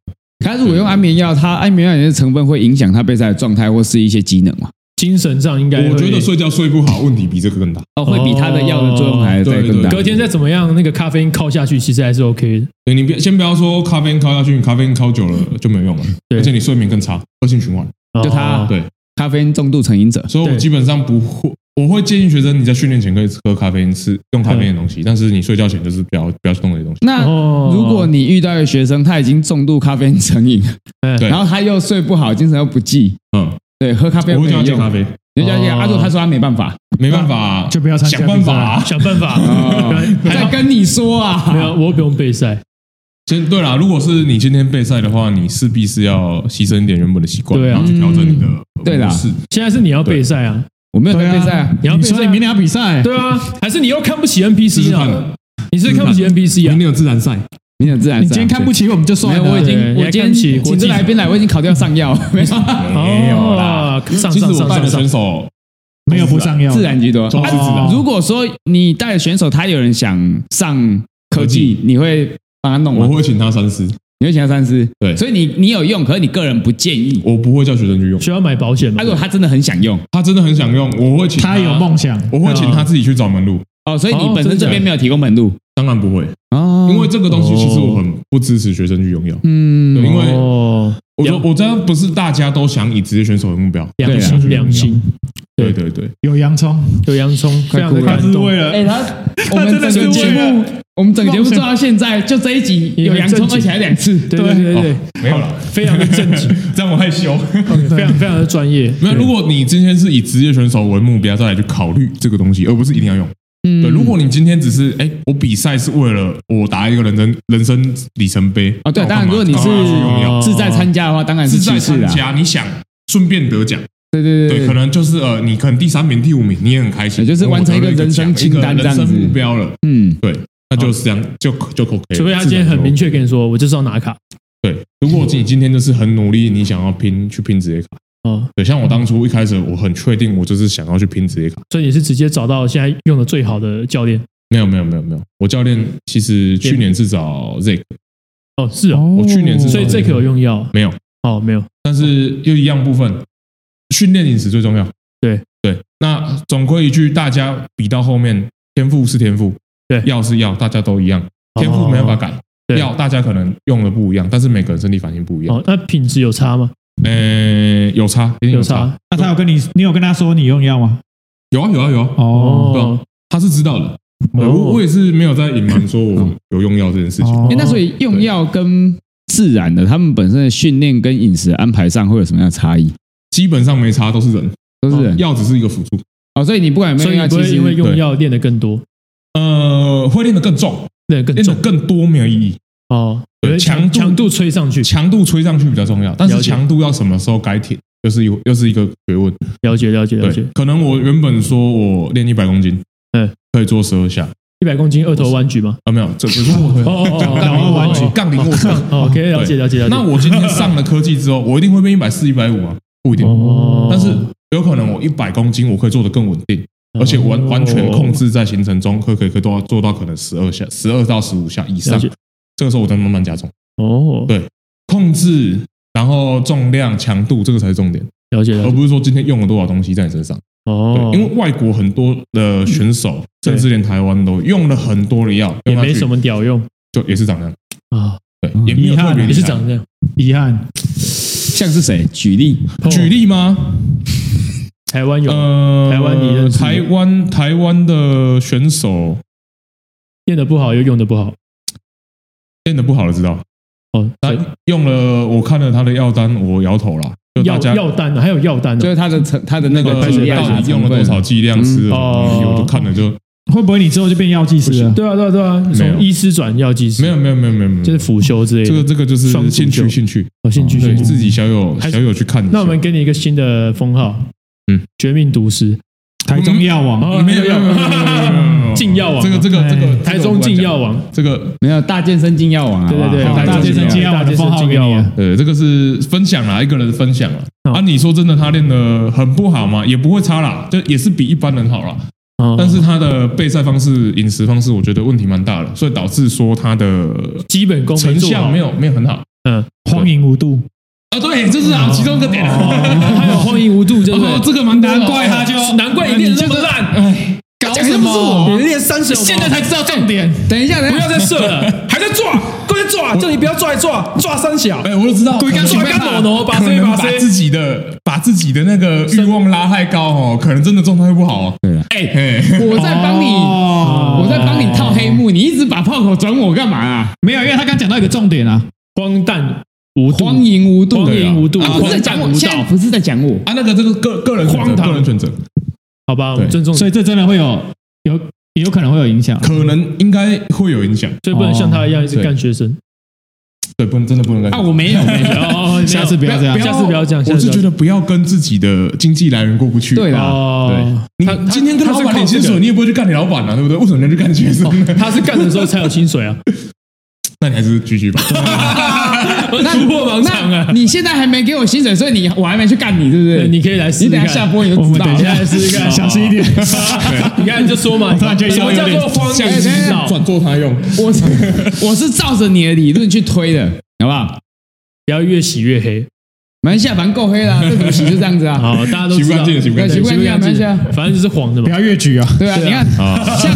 他如果用安眠药，它安眠药里面的成分会影响他备赛的状态或是一些机能嘛？精神上应该，我觉得睡觉睡不好，问题比这个更大。哦，会比他的药的作用还再更大。隔天再怎么样，那个咖啡因靠下去，其实还是 OK 的。对，你别先不要说咖啡因靠下去，你咖啡因靠久了就没有用了，而且你睡眠更差，恶性循环。就他对。咖啡因重度成瘾者，所以我基本上不会，我会建议学生你在训练前可以喝咖啡因，吃用咖啡因的东西，但是你睡觉前就是不要不要去动这些东西。那如果你遇到一个学生，他已经重度咖啡因成瘾，然后他又睡不好，精神又不济，嗯，对，喝咖啡我会叫他戒咖啡。人家阿杜他说他没办法，没办法。就不要参加，想办法，想办法。(laughs) 在跟你说啊，没有，我不用备赛。先对啦，如果是你今天备赛的话，你势必是要牺牲一点原本的习惯，然后去调整你的。对啦，现在是你要备赛啊，我没有备赛啊，你要备赛，你明天要比赛，对啊，还是你又看不起 NPC 啊？你是看不起 NPC 啊？明天有自然赛，明天有自然，你今天看不起我们就算了。我已经，我今天请这来宾来，我已经考掉上药，没错，没有啦。其实我上的选手。没有不上药，自然居多。如果说你带的选手他有人想上科技，你会帮他弄吗？我会请他三思，你会请他三思。对，所以你你有用，可是你个人不建议。我不会叫学生去用，需要买保险吗？如果他真的很想用，他真的很想用，我会请他有梦想，我会请他自己去找门路。哦，所以你本身这边没有提供门路，当然不会哦，因为这个东西其实我很不支持学生去拥有。嗯，因为我说我真的不是大家都想以职业选手为目标，良心良心。对对对，有洋葱，有洋葱，非常的他感动。是为了哎，他我们整个节目，我们整个节目做到现在，就这一集有洋葱，而且还两次。对对对对，没有了，(laughs) 非常的正经，(laughs) 这样我害羞。(laughs) 非常非常的专业。没有，如果你今天是以职业选手为目标再来去考虑这个东西，而不是一定要用。嗯对，如果你今天只是哎，我比赛是为了我达一个人生人生里程碑啊，对，当然如果你是志在参加的话，当然是志在参加，你想顺便得奖。对对对，可能就是呃，你可能第三名、第五名，你也很开心，就是完成一个人生清单、人生目标了。嗯，对，那就是这样，就就 OK。除非他今天很明确跟你说，我就是要拿卡。对，如果你今天就是很努力，你想要拼去拼职业卡。哦，对，像我当初一开始，我很确定我就是想要去拼职业卡。所以你是直接找到现在用的最好的教练？没有，没有，没有，没有。我教练其实去年是找 Zack。哦，是哦，我去年是，所以 Zack 有用药？没有。哦，没有。但是又一样部分。训练饮食最重要。对对，那总归一句，大家比到后面，天赋是天赋，对，药是药，大家都一样，天赋没办法改，药大家可能用的不一样，但是每个人身体反应不一样。哦，那品质有差吗？呃，有差，一定有差。那他有跟你，你有跟他说你用药吗？有啊，有啊，有啊。哦，他是知道的。我我也是没有在隐瞒说我有用药这件事情。哎，那所以用药跟自然的，他们本身的训练跟饮食安排上会有什么样的差异？基本上没差，都是人，都是人，药只是一个辅助。哦，所以你不管有没有用药，其实因为用药练得更多，呃，会练得更重，练得更重，更多没有意义。哦，对，强强度吹上去，强度吹上去比较重要，但是强度要什么时候该停，又是又又是一个学问。了解，了解，了解。可能我原本说我练一百公斤，嗯，可以做十二下。一百公斤二头弯举吗？啊，没有，这不是我哦 (laughs) 杠铃杠铃卧撑。OK，了解了解了解。那我今天上了科技之后，我一定会变一百四、一百五吗？不一定。但是有可能我一百公斤，我可以做得更稳定，而且完完全控制在行程中，可可以可以做到做到可能十二下、十二到十五下以上。这个时候我再慢慢加重。哦，对，控制，然后重量、强度，这个才是重点。了解了，而不是说今天用了多少东西在你身上。哦，因为外国很多的选手，甚至连台湾都用了很多的药，也没什么屌用，就也是长这样啊。对，也没有特别也是长这样，遗憾。像是谁？举例，举例吗？台湾有，呃，台湾你认识？台湾台湾的选手练得不好，又用得不好，练得不好了知道。哦，他用了，我看了他的药单，我摇头了。药药单还有药单，就是他的成他的那个到底用了多少剂量，吃了什么，我都看了就。会不会你之后就变药剂师了？对啊，对啊，对啊，从医师转药剂师，没有，没有，没有，没有，就是辅修之类的。这个，这个就是兴趣，兴趣，哦，兴趣，对自己小有小有去看。那我们给你一个新的封号，嗯，绝命毒师，台中药王，没有，没有，禁药王，这个，这个，这个，台中禁药王，这个没有大健身禁药王啊，对对对，大健身禁药王的封号给你。对，这个是分享啦，一个人的分享啦。啊，你说真的，他练的很不好嘛？也不会差啦，就也是比一般人好啦。但是他的备赛方式、饮食方式，我觉得问题蛮大的，所以导致说他的基本功成效没有没有很好。嗯，荒淫无度啊，对，这是啊，其中一个点。还有荒淫无度，真的，这个蛮难怪他就难怪你练这么烂。哎，搞什么？你练三十，现在才知道重点。等一下，不要再射了，(laughs) 还在抓，快点抓！叫你不要抓来抓，抓三小。哎，我都知道，鬼干抓干脑脑，把谁把谁自己的把自己的那个欲望拉太高哦，可能真的状态会不好哦。对了，哎，我在帮你，我在帮你套黑幕，你一直把炮口转我干嘛啊？没有，因为他刚讲到一个重点啊，荒诞无度，荒淫无度，荒淫无度，不是在讲我，现在不是在讲我。啊，那个这个个个人，个人选择，好吧，我们尊重，所以这真的会有有也有可能会有影响，可能应该会有影响，所以不能像他一样一直干学生。对，不能真的不能干啊！我没有，没有，下次不要这样，下次不要这样。我是觉得不要跟自己的经济来源过不去。对啦，对，你今天跟老板领薪水，你也不会去干你老板啊，对不对？为什么你要去干学生？他是干的时候才有薪水啊。(laughs) 那你还是继续吧。(laughs) (laughs) 那突破盲肠啊！你现在还没给我薪水，所以你我还没去干你，对不对？你可以来试。你等下下播你就知道。等一下来试试看，小心一点。你看就说嘛，什么叫做荒淫无度？转做他用。我 (laughs) 我是照着你的理论去推的，好不好？不要越洗越黑。蛮下盘够黑啦，(laughs) 这怎么洗就这样子啊？好，大家都习惯习惯习惯习惯，反正就是黄的嘛，不要越举啊。对啊，你看，像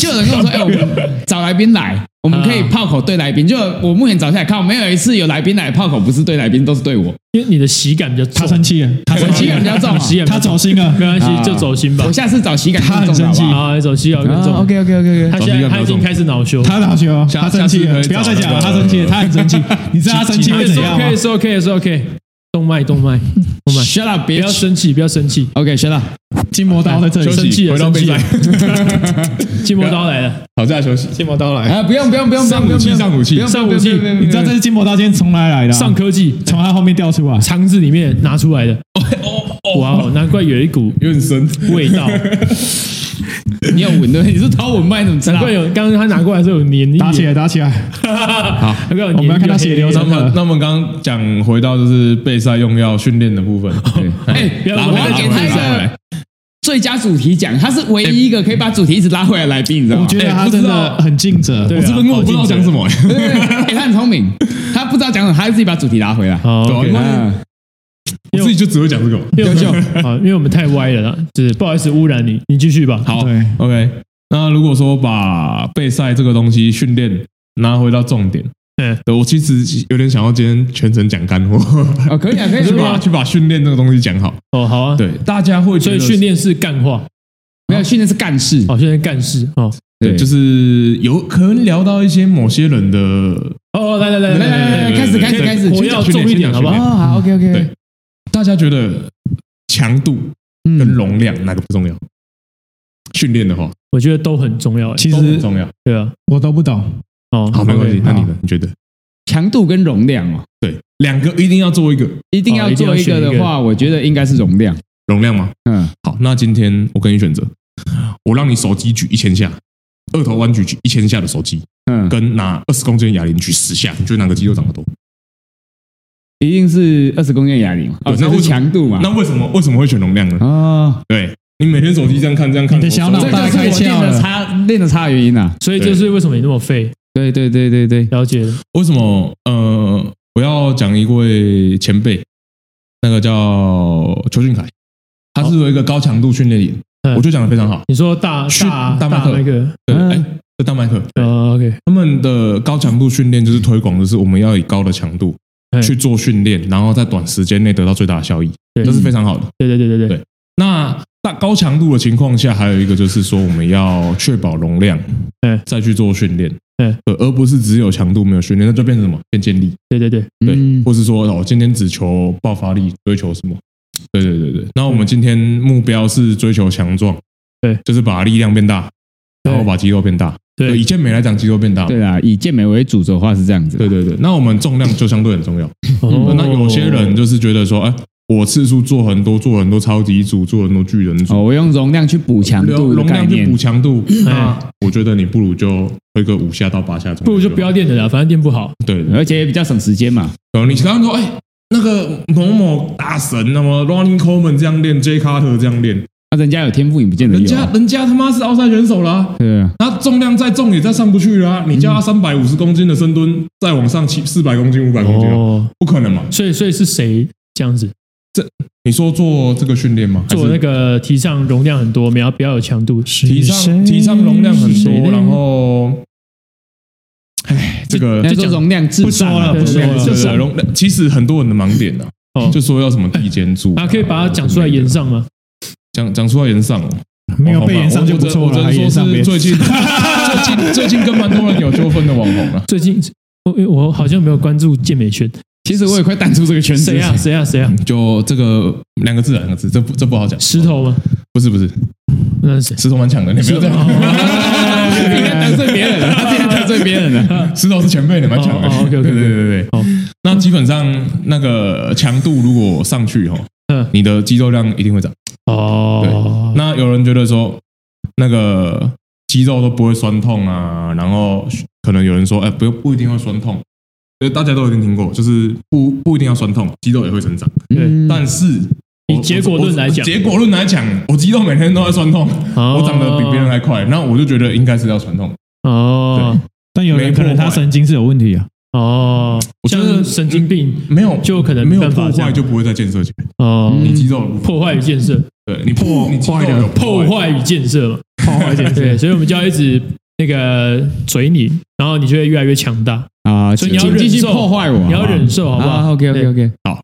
就有人跟我说，(laughs) 哎，我们找来宾来，我们可以炮口对来宾。就我目前找下来看，没有一次有来宾来炮口不是对来宾，都是对我。因为你的喜感比较重，他生气了，他生气感比较重，他走心了，没关系，就走心吧。我下次找喜感他很生气，好，走喜感更重。OK OK OK OK，他现在他已经开始恼羞，他恼羞，他生气了，不要再讲了，他生气了，他很生气。你知道他生气会怎样吗？可以说 OK，说 OK。动脉，动脉，(laughs) 动脉。Shut up，不要生气，不要生气。OK，Shut up。筋膜刀在这里，生气了，生气了。筋膜 (laughs) 刀来了，(laughs) 好，再休息。筋膜刀来啊！不用，不用，不用，上武器，上武器，上武器。你知道这是筋膜刀今天从哪里来的？上科技，从它后面掉出来，肠子里面拿出来的。哦，哇，难怪有一股有点深味道。(laughs) 你有闻的？(laughs) 你是掏文脉怎么知道？难怪有，刚刚他拿过来的时候有黏，打起来，打起来。(laughs) 好，我们要看到血流。那么，那我们刚刚讲回到就是备赛用药训练的部分。哎，我要给他一个最佳主题奖，他是唯一一个可以把主题一直拉回来来宾，你知道吗？我觉得他真的很尽责。我是不是我不知道讲什么？哎，他很聪明，他不知道讲什么，他自己把主题拉回来。好，我自己就只会讲这个，优秀啊！因为我们太歪了啦，就是不好意思污染你，你继续吧。好，OK。那如果说把备赛这个东西训练拿回到重点，嗯，我其实有点想要今天全程讲干货。哦，可以啊，可以 (laughs) 去把去把训练这个东西讲好。哦，好啊。对，大家会所以训练是干话，没有训练是干事。哦，训练干事哦。对，就是有可能聊到一些某些人的。哦，来来来来来，开始开始开始，我要重一点，好不好？好，OK OK。对。大家觉得强度跟容量哪个不重要？训练的话，我觉得都很重要，其实很重要。对啊，我都不懂。哦，好，没关系。那你呢？你觉得强度跟容量哦？对，两个一定要做一个，一定要做一个的话，我觉得应该是容量。容量吗？嗯，好。那今天我跟你选择，我让你手机举一千下，二头弯举举一千下的手机，嗯，跟拿二十公斤哑铃举十下，你觉得哪个肌肉长得多？一定是二十公斤哑铃哦，那是强度嘛？那为什么为什么会选容量呢？啊，对，你每天手机这样看这样看，你的小脑袋开窍了，差练的差的原因啊，所以就是为什么你那么废？对对对对对，了解了。为什么？呃，我要讲一位前辈，那个叫邱俊凯，他是有一个高强度训练营，我觉得讲的非常好。你说大大大麦克那个，对，哎，这大麦克，OK，他们的高强度训练就是推广的是我们要以高的强度。去做训练，然后在短时间内得到最大的效益，这是非常好的。对对对对对。对，那大高强度的情况下，还有一个就是说，我们要确保容量，再去做训练，而不是只有强度没有训练，那就变成什么？变健力。对对对对，或是说，哦今天只求爆发力，追求什么？对对对对。那我们今天目标是追求强壮，对，就是把力量变大，然后把肌肉变大。对，以健美来讲，肌肉变大。对啊，以健美为主的话是这样子。对对对，那我们重量就相对很重要。(laughs) 那有些人就是觉得说，哎，我次数做很多，做很多超级组，做很多巨人组。哦，我用容量去补强度，容量去补强度。那我觉得你不如就推个五下到八下，不如就不要练的了，反正练不好。对，而且也比较省时间嘛。呃，你刚刚说，哎，那个某某大神，那么 Ronnie Coleman 这样练，Jay Carter 这样练。那人家有天赋，你不见得有。人家人家他妈是奥赛选手啦，对啊，他重量再重也再上不去啦。你叫他三百五十公斤的深蹲，再往上起四百公斤、五百公斤，哦不可能嘛？所以，所以是谁这样子？这你说做这个训练吗？做那个提倡容量很多，不要比较有强度，提倡提倡容量很多，然后，哎，这个就容量不说了，不说了，就是容量。其实很多人的盲点呢，就说要什么递减组啊，可以把它讲出来延上吗？讲讲出来炎上，没有被炎上就不错了。我只能说是最近 (laughs) 最近最近跟蛮多人有纠纷的网红啊。最近我我好像没有关注健美圈，其实我也快淡出这个圈子。谁啊谁啊谁啊？就这个两个字两个字，这不这不好讲。石头吗？不是不是，那是谁？石头蛮强的，你不要这样。(laughs) 得罪别人了，他今天得罪别人了。(laughs) 石头是前辈的，蛮强的。OK OK 对对对对。好，那基本上那个强度如果上去哈，嗯，你的肌肉量一定会涨。哦，对，那有人觉得说，那个肌肉都不会酸痛啊，然后可能有人说，哎，不不一定会酸痛，所以大家都已经听过，就是不不一定要酸痛，肌肉也会成长。对，但是以结果论来讲，结果论来讲，我肌肉每天都在酸痛，我长得比别人还快，那我就觉得应该是要酸痛。哦，但有人可能他神经是有问题啊。哦，我觉得神经病没有就可能没有破坏就不会再建设起来。哦，你肌肉破坏与建设，对你破你肌肉有破坏与建设嘛，破坏建设对，所以我们就要一直那个嘴你，然后你就会越来越强大，啊，所以你要继续忍受破坏我，你要忍受，好不好？OK OK OK，好。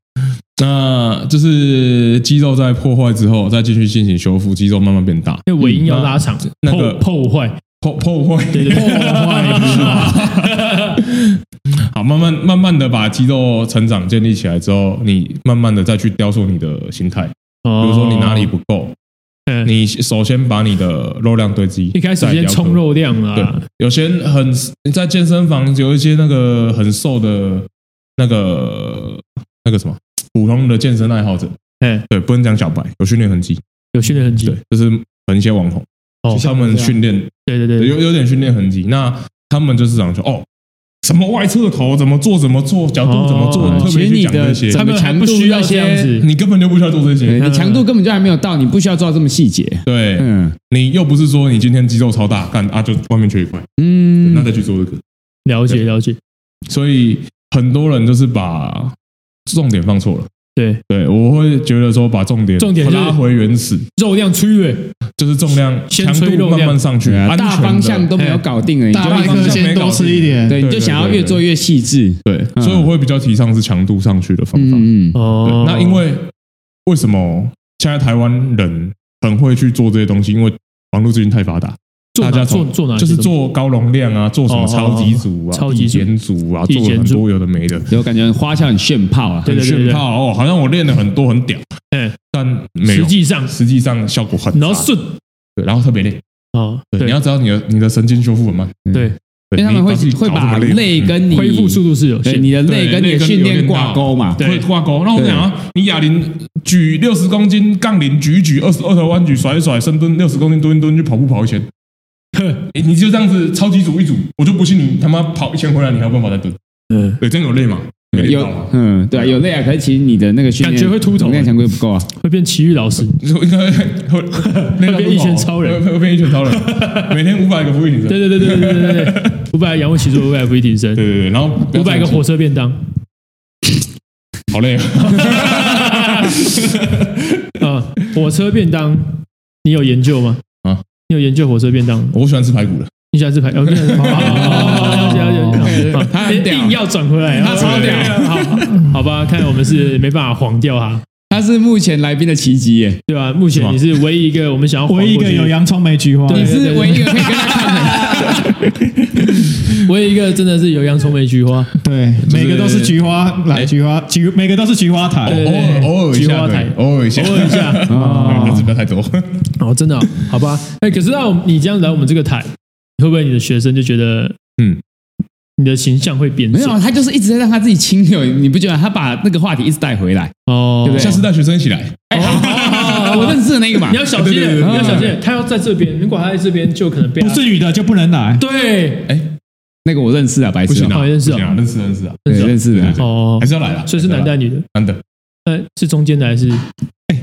那就是肌肉在破坏之后，再继续进行修复，肌肉慢慢变大。因为尾音要拉长，那个破破坏，破破坏，破坏 (laughs) 好，慢慢慢慢的把肌肉成长建立起来之后，你慢慢的再去雕塑你的心态。比比如说你哪里不够，嗯，你首先把你的肉量堆积。一开始先冲肉量对啊，，有些很你在健身房有一些那个很瘦的，那个那个什么普通的健身爱好者，哎，对，不能讲小白，有训练痕迹，有训练痕迹。对，，就是很一些网红，哦，他们训练对对对，有有点训练痕迹，那他们就是讲说哦。什么外侧头怎么做怎么做，角度怎么做，哦特别去讲这些，他们还不需要这样子，你根本就不需要做这些，你强度根本就还没有到，你不需要做到这么细节。对，嗯。你又不是说你今天肌肉超大，干啊就外面缺一块，嗯，那再去做这个。了解了解，所以很多人就是把重点放错了。对，对，我会觉得说把重点重点拉回原始，肉量催泪，就是重量先强度慢慢上去，对啊，安全的。大方向都没有搞定了，你就大方向先多吃一点，对，你就想要越做越细致。对，所以我会比较提倡是强度上去的方法。嗯哦，那因为为什么现在台湾人很会去做这些东西？因为网络资讯太发达，大家做做哪就是做高容量啊，做什么超级组啊、超级减组啊，做了很多有的没的，有感觉花俏很炫炮啊。很炫炮哦，好像我练了很多很屌，嗯，但没有实际上。实际上效果很差，然后顺。对，然后特别累。哦，对，你要知道你的你的神经修复很慢，对，对因为他们会会把累累跟你恢复速度是有限，你的累跟你的训练挂钩嘛。对。会挂钩。那我讲啊，你哑铃举六十公斤，杠铃举一举，二十二头弯举甩一甩，深蹲六十公斤蹲一蹲，去跑步跑一千。(laughs) 哼，你就这样子超级组一组，我就不信你他妈跑一圈回来，你还有办法再蹲？嗯，对，这样有累吗？有，嗯，对啊，有累啊。可是其实你的那个感觉会秃头，能量强度不够啊，会变奇遇老师，应该会会变一拳超人，会变一拳超人，(laughs) 每天五百个俯卧撑，对对对对对对对，(laughs) 五百仰卧起坐，五百俯卧撑，对对对，然后五百个火车便当，好累啊。火车便当，你有研究吗？啊，你有研究火车便当？我喜欢吃排骨的，你喜欢吃排？哦，你喜欢吃排？了解了解，好他硬要转回来，他超屌好，好吧，看来我们是没办法黄掉他，他是目前来宾的奇迹耶，对吧？目前你是唯一一个我们想要唯一一个有洋葱没菊花，对你是唯一一个可以跟他看的。(laughs) 唯一一个真的是有洋葱没菊花，对，每个都是菊花来菊花，菊每个都是菊花台，偶尔偶尔菊花台，偶尔一下，偶尔一下，(laughs) 哦，但是不要太多。(laughs) 哦，真的哦，好吧？哎，可是那你这样来我们这个台，会不会你的学生就觉得，嗯，你的形象会变没有，少？他就是一直在让他自己清流，你不觉得他把那个话题一直带回来？哦，对不对？下次带学生一起来，我认识的那个嘛。你，要小心，你要小心，他要在这边，如果他在这边，就可能被他不是女的就不能来。对。那个我认识啊，白痴哦，不行啊，好认识啊，认识认识啊，对，认识哦认识的。啊，哦。还，是要来啊，所以是男的还是女的？男的，呃，是中间的还是？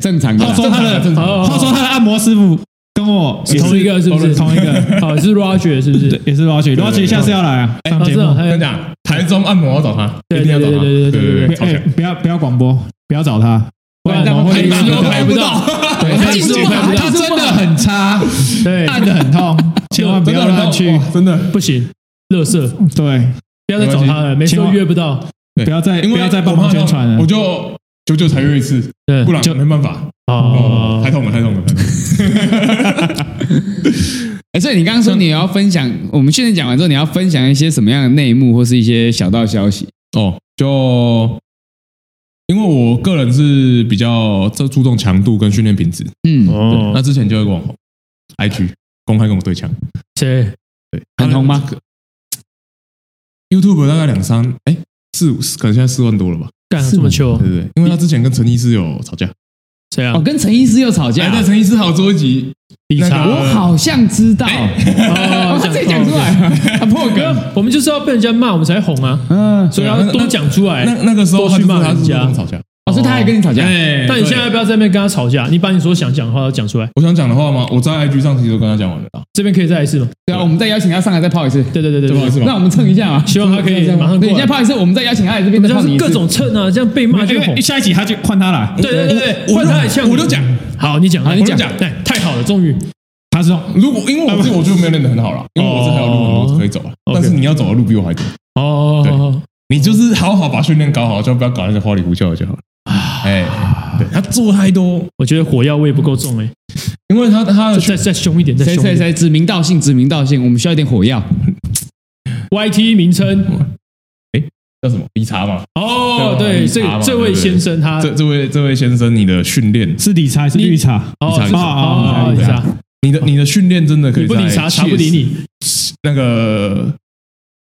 正常的啊。他说他的，正常哦他说他的按摩师傅跟我也同一个是不是？同一个，好，(laughs) 是 Roger 是不是？也是 Roger，Roger 下次要来啊，上哦，节目。跟你讲，台中按摩要找他，对一定要找他，对对对对对对，超哎，不要不要广播，不要找他，不然我们会拍拍都拍不到，对，他技术他真的很差，对，按的很痛，(laughs) 千万不要乱去，真的，不行，乐色，对，不要再找他了，每次都约不到。不要再不要再帮忙宣传了。我。就久久才约一次，对不，然就没办法。哦哦，太，痛了，太痛了，太痛了。(laughs) 哎，所以你刚刚说你要分享，我们训练讲完之后，你要分享一些什么样的内幕或是一些小道消息？哦，就因为我个人是比较这注重强度跟训练品质。嗯，哦那之前就有一个网红，IG 公开跟我对枪，谁？对，很红吗？YouTube 大概两三，哎，四五，可能现在四万多了吧？干这么糗。对？不对，因为他之前跟陈医师有吵架，谁啊？哦，？跟陈医师又吵架。哎，，对，陈医师还有做一集，理查。我好像知道，哦 (laughs) 他自己讲出来，他破梗，我们就是要被人家骂，我们才红啊，嗯，所以要多讲出来。那那个时候他多去就是他是骂人家。跟我吵架，哦，所以他还跟你吵架。哎，那你现在要不要在那边跟他吵架？你把你所想讲的话都讲出来。我想讲的话吗？我在 IG 上其实都跟他讲完了。这边可以再来一次吗？对啊，我们再邀请他上来再泡一次。对对对对，泡一次吗？那我们蹭一下啊，希望他可以马上过来。你先泡一次，我们再邀请他来这边再泡你一次。各种蹭啊，这样被骂就红。下一集他就换他来。对对对对，换他来呛。我就讲，好，你讲，好，你讲。对，太好了，终于。他说，如果因为我自己我就没有练得很好了，因为我这还有路很多可以走了。但是你要走的路比我还多。哦，对，你就是好好把训练搞好，就不要搞那些花里胡哨的就好了。哎，对他做太多，我觉得火药味不够重哎，因为他他的再再凶一点，再谁谁谁指名道姓，指名道姓，我们需要一点火药。YT 名称，哎，叫什么？理查嘛。哦，对，这这位先生他这这位这位先生，你的训练是理查是绿茶？哦，理查，理查。你的你的训练真的可以不理查，查不理你。那个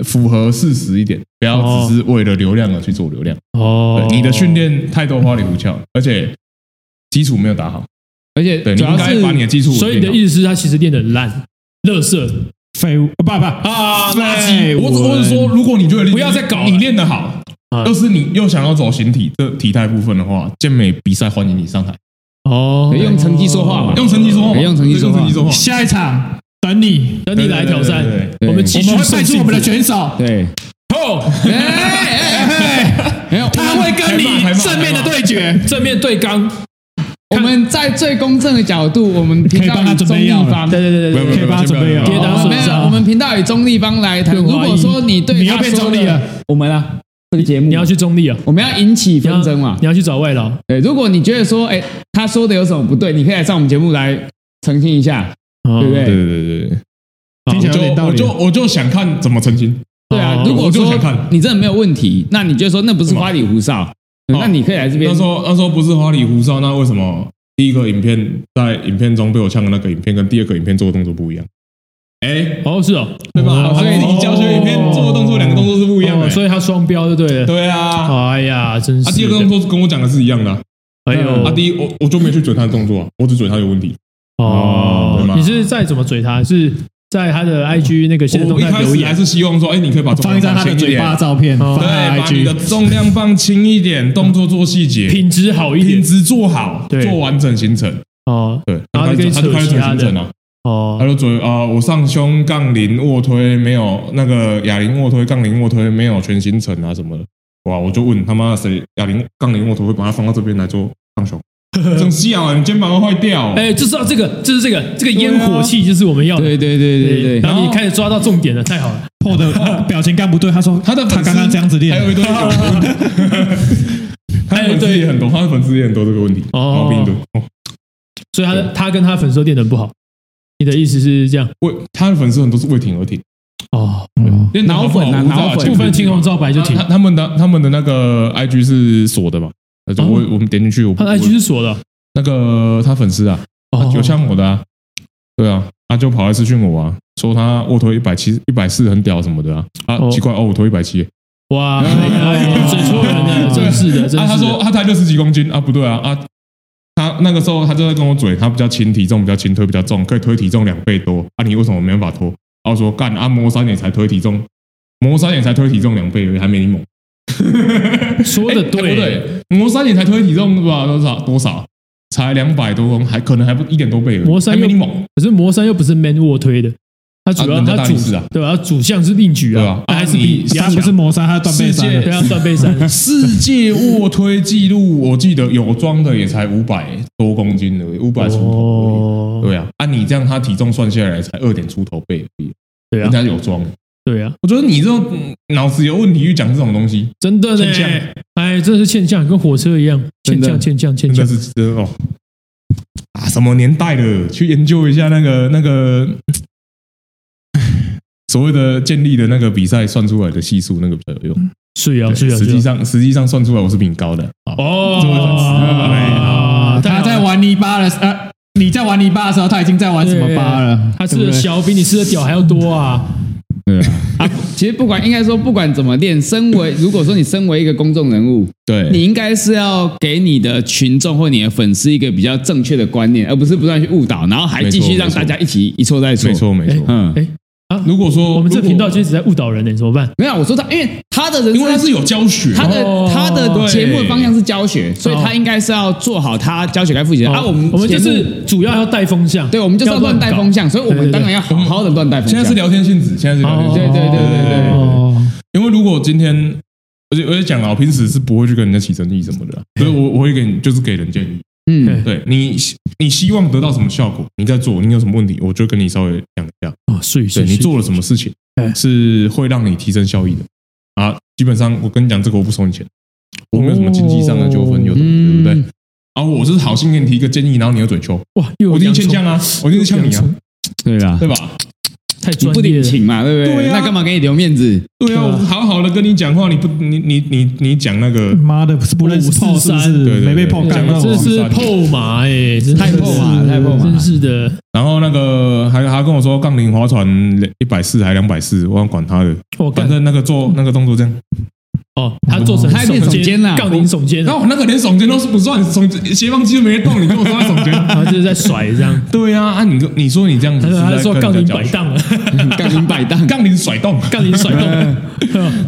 符合事实一点，不要只是为了流量而去做流量。哦，你的训练太多花里胡哨，而且基础没有打好，而且对，你应该把你的基础。所以你的意思是，他其实练得很烂，垃圾、废物，不不啊，垃圾。我我是说，如果你觉得不要再搞，你练得好，要是你又想要走形体的体态部分的话，健美比赛欢迎你上台。哦，用成绩说话嘛，用成绩说话，用成绩说话。下一场等你，等你来挑战。我们继续派出我们的选手。对，哦，没有，(laughs) 他会跟你正面的对决，正面对刚。我们在最公正的角度，我们频道以中立方，对对对对，可以帮他准备了。跌打损伤，我们频道以中立方来谈。如果说你对你要变中立了，我们啊。这个节目你要去中立啊！我们要引起纷争嘛？你要去找外劳。对，如果你觉得说，哎，他说的有什么不对，你可以来上我们节目来澄清一下，对不对？对对对对，听起来有点道理。我就我就想看怎么澄清。对啊，如果说你真的没有问题，那你就说那不是花里胡哨，那你可以来这边。他说他说不是花里胡哨，那为什么第一个影片在影片中被我呛的那个影片跟第二个影片做的动作不一样？哎，哦，是哦，对吧？所以你教学影片做的动作，两个动作是不一样的，所以他双标就对了。对啊，哎呀，真是。啊，第二个动作跟我讲的是一样的。哎呦，啊，第一我我就没去准他的动作，我只准他有问题。哦，你是再怎么嘴他？是在他的 IG 那个现在动态留言，还是希望说，哎，你可以把放一张他的嘴巴照片，对，把你的重量放轻一点，动作做细节，品质好一点，品质做好，做完整行程。哦，对，然后他就开始行程了。哦，他就嘴啊，我上胸杠铃卧推没有那个哑铃卧推，杠铃卧推没有全行程啊什么的，哇！我就问他妈谁哑铃杠铃卧推会把它放到这边来做上胸，(laughs) 整笑啊，你肩膀会坏掉。哎，就是要这个，就是这个，这个烟火气就是我们要的。对对对对对。然后你开始抓到重点了，太好了。破的表情干不对，他说他的他刚刚这样子练，还有一堆，他的粉丝也很多，(laughs) 他的粉丝也很多这个问题毛病多。所以他他跟他粉丝练的不好。你的意思是这样？为他的粉丝很多是为挺而挺哦，脑粉啊，脑粉不分青红皂白就挺。他们的他们的那个 IG 是锁的嘛？我我们点进去，他的 IG 是锁的。那个他粉丝啊，有像我的啊，对啊，他就跑来私讯我啊，说他卧推一百七一百四很屌什么的啊，啊奇怪哦，我推一百七，哇，(laughs) (laughs) 嘴错人了，真是的，啊他说他才六十几公斤啊，不对啊啊。他那个时候，他就在跟我嘴，他比较轻，体重比较轻，推比较重，可以推体重两倍多。啊，你为什么没办法拖？然后说干，按摩三年才推体重，摩三年才推体重两倍还没你猛。(laughs) 说的对，对，魔三你才推体重是吧？多少多少？才两百多公，还可能还不一点多倍而已。磨三没你猛，可是魔三又不是 man 卧推的。他主要他主对吧？他主项是硬举啊，还是比他不是魔三，他断背山，对啊，断背山。(laughs) 世界卧推记录，我记得有装的也才五百多公斤而已，五百出头。对啊，按你这样，他体重算下来才二点出头倍而已。对啊，人家有装。对啊，我觉得你这种脑子有问题去讲这种东西，真的呢。哎，这是欠呛，跟火车一样，欠呛，欠呛，欠呛。真的是真的哦。啊，什么年代了？去研究一下那个那个。(sighs) 所谓的建立的那个比赛算出来的系数，那个比较有用。是啊，是啊。实际上，实际上算出来我是比你高的。哦，他在玩泥巴的，呃，你在玩泥巴的时候，他已经在玩什么巴了？他吃的小比你吃的屌还要多啊！对啊，其实不管应该说不管怎么练，身为如果说你身为一个公众人物，对，你应该是要给你的群众或你的粉丝一个比较正确的观念，而不是不断去误导，然后还继续让大家一起一错再错。没错，没错。嗯，哎。啊，如果说我们这频道就一直在误导人呢，怎么办？没有，我说他，因为他的人因为他是有教学，他的哦他的节目的方向是教学，所以他应该是要做好他教学该负责的。啊，我们我们就是主要要带风向，对，我们就是要乱带风向，所以我们当然要好好的乱带风向。现在是聊天性质，现在是聊天性质。对对对对对哦，因为如果今天，而且而且讲了，我平时是不会去跟人家起争议什么的，所以我我会给你就是给人建议。嗯，对你，你希望得到什么效果？你在做，你有什么问题，我就跟你稍微讲一下。啊，所以对你做了什么事情是会让你提升效益的啊？基本上我跟你讲，这个我不收你钱，我没有什么经济上的纠纷，有什么对不对？然后我是好心给你提一个建议，然后你又嘴秋，哇，我一定欠呛啊，我一定是呛你啊，对啊，对吧？太你不专业了，领情嘛，对不对？对啊那干嘛给你留面子？对啊，我好好的跟你讲话，你不，你你你你讲那个，妈的，是不认识炮是不是？对对对没被炮干的这是破马哎，太破马了太破马了真是的。然后那个还还跟我说杠铃划船一百四还两百四，我想管他的，我干反正那个做那个动作这样。哦，他做成他练耸肩啦杠铃耸肩啊，然后那个连耸肩都是不算，耸斜方肌都没动，你跟我说他耸肩？然后就是在甩这样。对啊，啊你你说你这样子他是在说杠铃摆荡了，(laughs) 杠铃摆荡，杠铃甩动，杠铃甩动。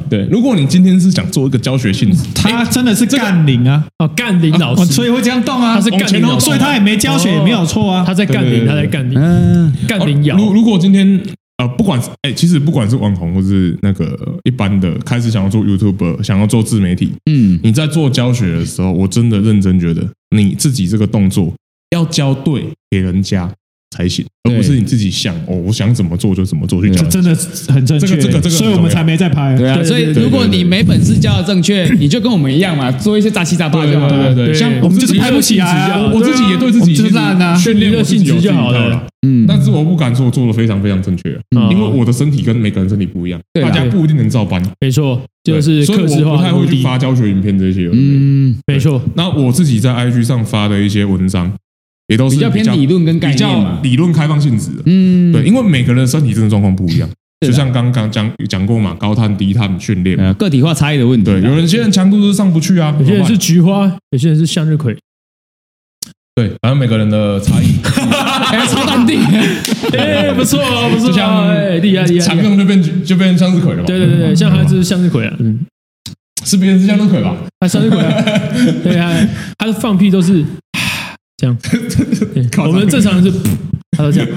对，如果你今天是想做一个教学性质，他真的是杠铃啊，哦，杠铃老师，所以会这样动啊。他是杠铃老师，所以他也没教学，也没有错啊。他在杠铃，他在杠铃，嗯，干铃摇。如如果今天呃，不管哎，其实不管是网红或是那个一般的，开始想要做 YouTube，想要做自媒体，嗯，你在做教学的时候，我真的认真觉得你自己这个动作要教对给人家才行，而不是你自己想哦，我想怎么做就怎么做去真的很正确，这个这个这个所以我们才没在拍。对啊，所以如果你没本事教的正确，你就跟我们一样嘛，做一些杂七杂八就好了。对。对对，像我们就是拍不起来啊。我我自己也对自己我们就烂啊训练我自己有娱乐性质就好了。嗯，但是我不敢说我做的非常非常正确，嗯。因为我的身体跟每个人身体不一样，大家不一定能照搬，没错，就是所以我不太会去。发教学影片这些。嗯，嗯，没错，那我自己在 IG 上发的一些文章，也都是比较偏理论跟概念嘛。理论开放性质的。嗯，对，因为每个人的身体真的状况不一样，就像刚刚讲讲过嘛，高碳低碳训练个体化差异的问题对，有人些人强度是上不去啊，有些人是菊花，有些人是向日葵。对，反正每个人的差异。(laughs) 哎，超淡定。(laughs) 哎，不错哦，不错像哎厉害厉害。常厉害用就变就变向日葵了嘛。对对对对，像他就是向日葵啊，嗯，是别人是向日葵吧？他向日葵啊，(laughs) 对啊，他的放屁都是这样，(laughs) 对我们正常人是，(laughs) 他都这样，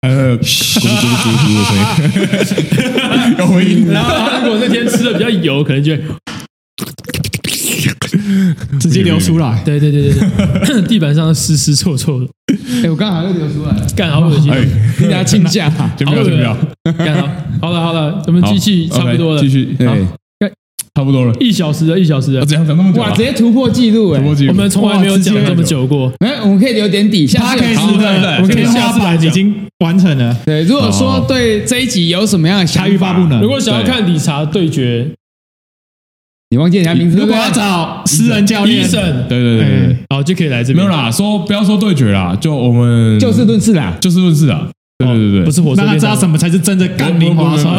呃，咕噜咕噜咕噜的声音，有回音。然后他如果那天吃的比较油，可能就会，直接流出来。对对对对对，(laughs) 地板上湿湿臭臭的，哎，我刚好又流出来了，干好恶心。跟大家请假。先不要，好，好了好了，我们机器差不多了。继续，对，差不多了。一小时了，一小时了我，怎样讲那么久啊？哇，直接突破记录哎！我们从来没有讲这么久过。哎，我们可以留点底，下可以是好对对的，我们可以下次版已经完成了，对，如果说对这一集有什么样的想他欲罢不能。如果想要看理查对决你忘记人家名字，如果要找私人教练，医生，对对对对对，好就可以来这边。没有啦，说不要说对决啦，就我们就事论事啦。就事论事啦。对对对对，不是火车让他，知道什么才是真的干铃划船。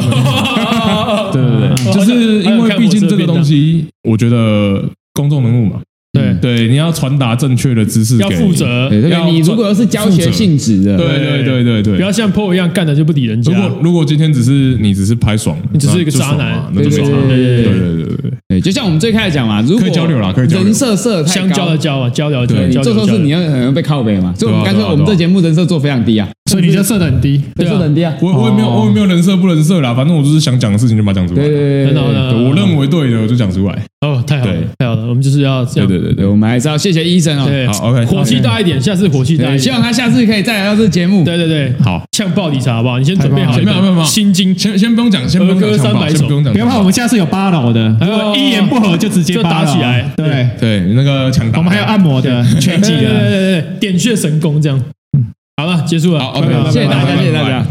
对对对，就是因为毕竟这个东西，我觉得公众人物嘛，对对，你要传达正确的知识，要负。责，你如果是教学性质的，对对对对对，不要像 PO 一样干的就不理人家如。果如果今天只是你只是拍爽，你只是一个渣男嘛那就爽啊。对对对对对就像我们最开始讲嘛，如果可以交流啦可以交流人设设太相交高的交啊，交流交对你交流交流。做错事你要很容易被靠背嘛，所以我们干脆对啊我们这节目人设做非常低啊，所以你就设的很低。人设很低啊。我我也没有我也没有人设不人设啦，反正我就是想讲的事情就把它讲出来。对对对我认为对的我就讲出来。哦，太好了，太好了，我们就是要这样。对对对对，我们还是要谢谢医生哦。对，好，OK 火气大一点，下次火气大对，一点。希望他下次可以再来到这个节目。对对对，好，呛爆理查好不好？你先准备好没有没有没有心经，先先不用讲，先不用讲儿歌强暴300先不用讲，不要怕，我们下次有八楼的，一言不合就直接就八楼打起来对，对那个抢打，我们还有按摩的、拳击对对的。对对对，点穴神功这样。好了，结束了。好，OK，拜拜谢谢大家，谢谢大家。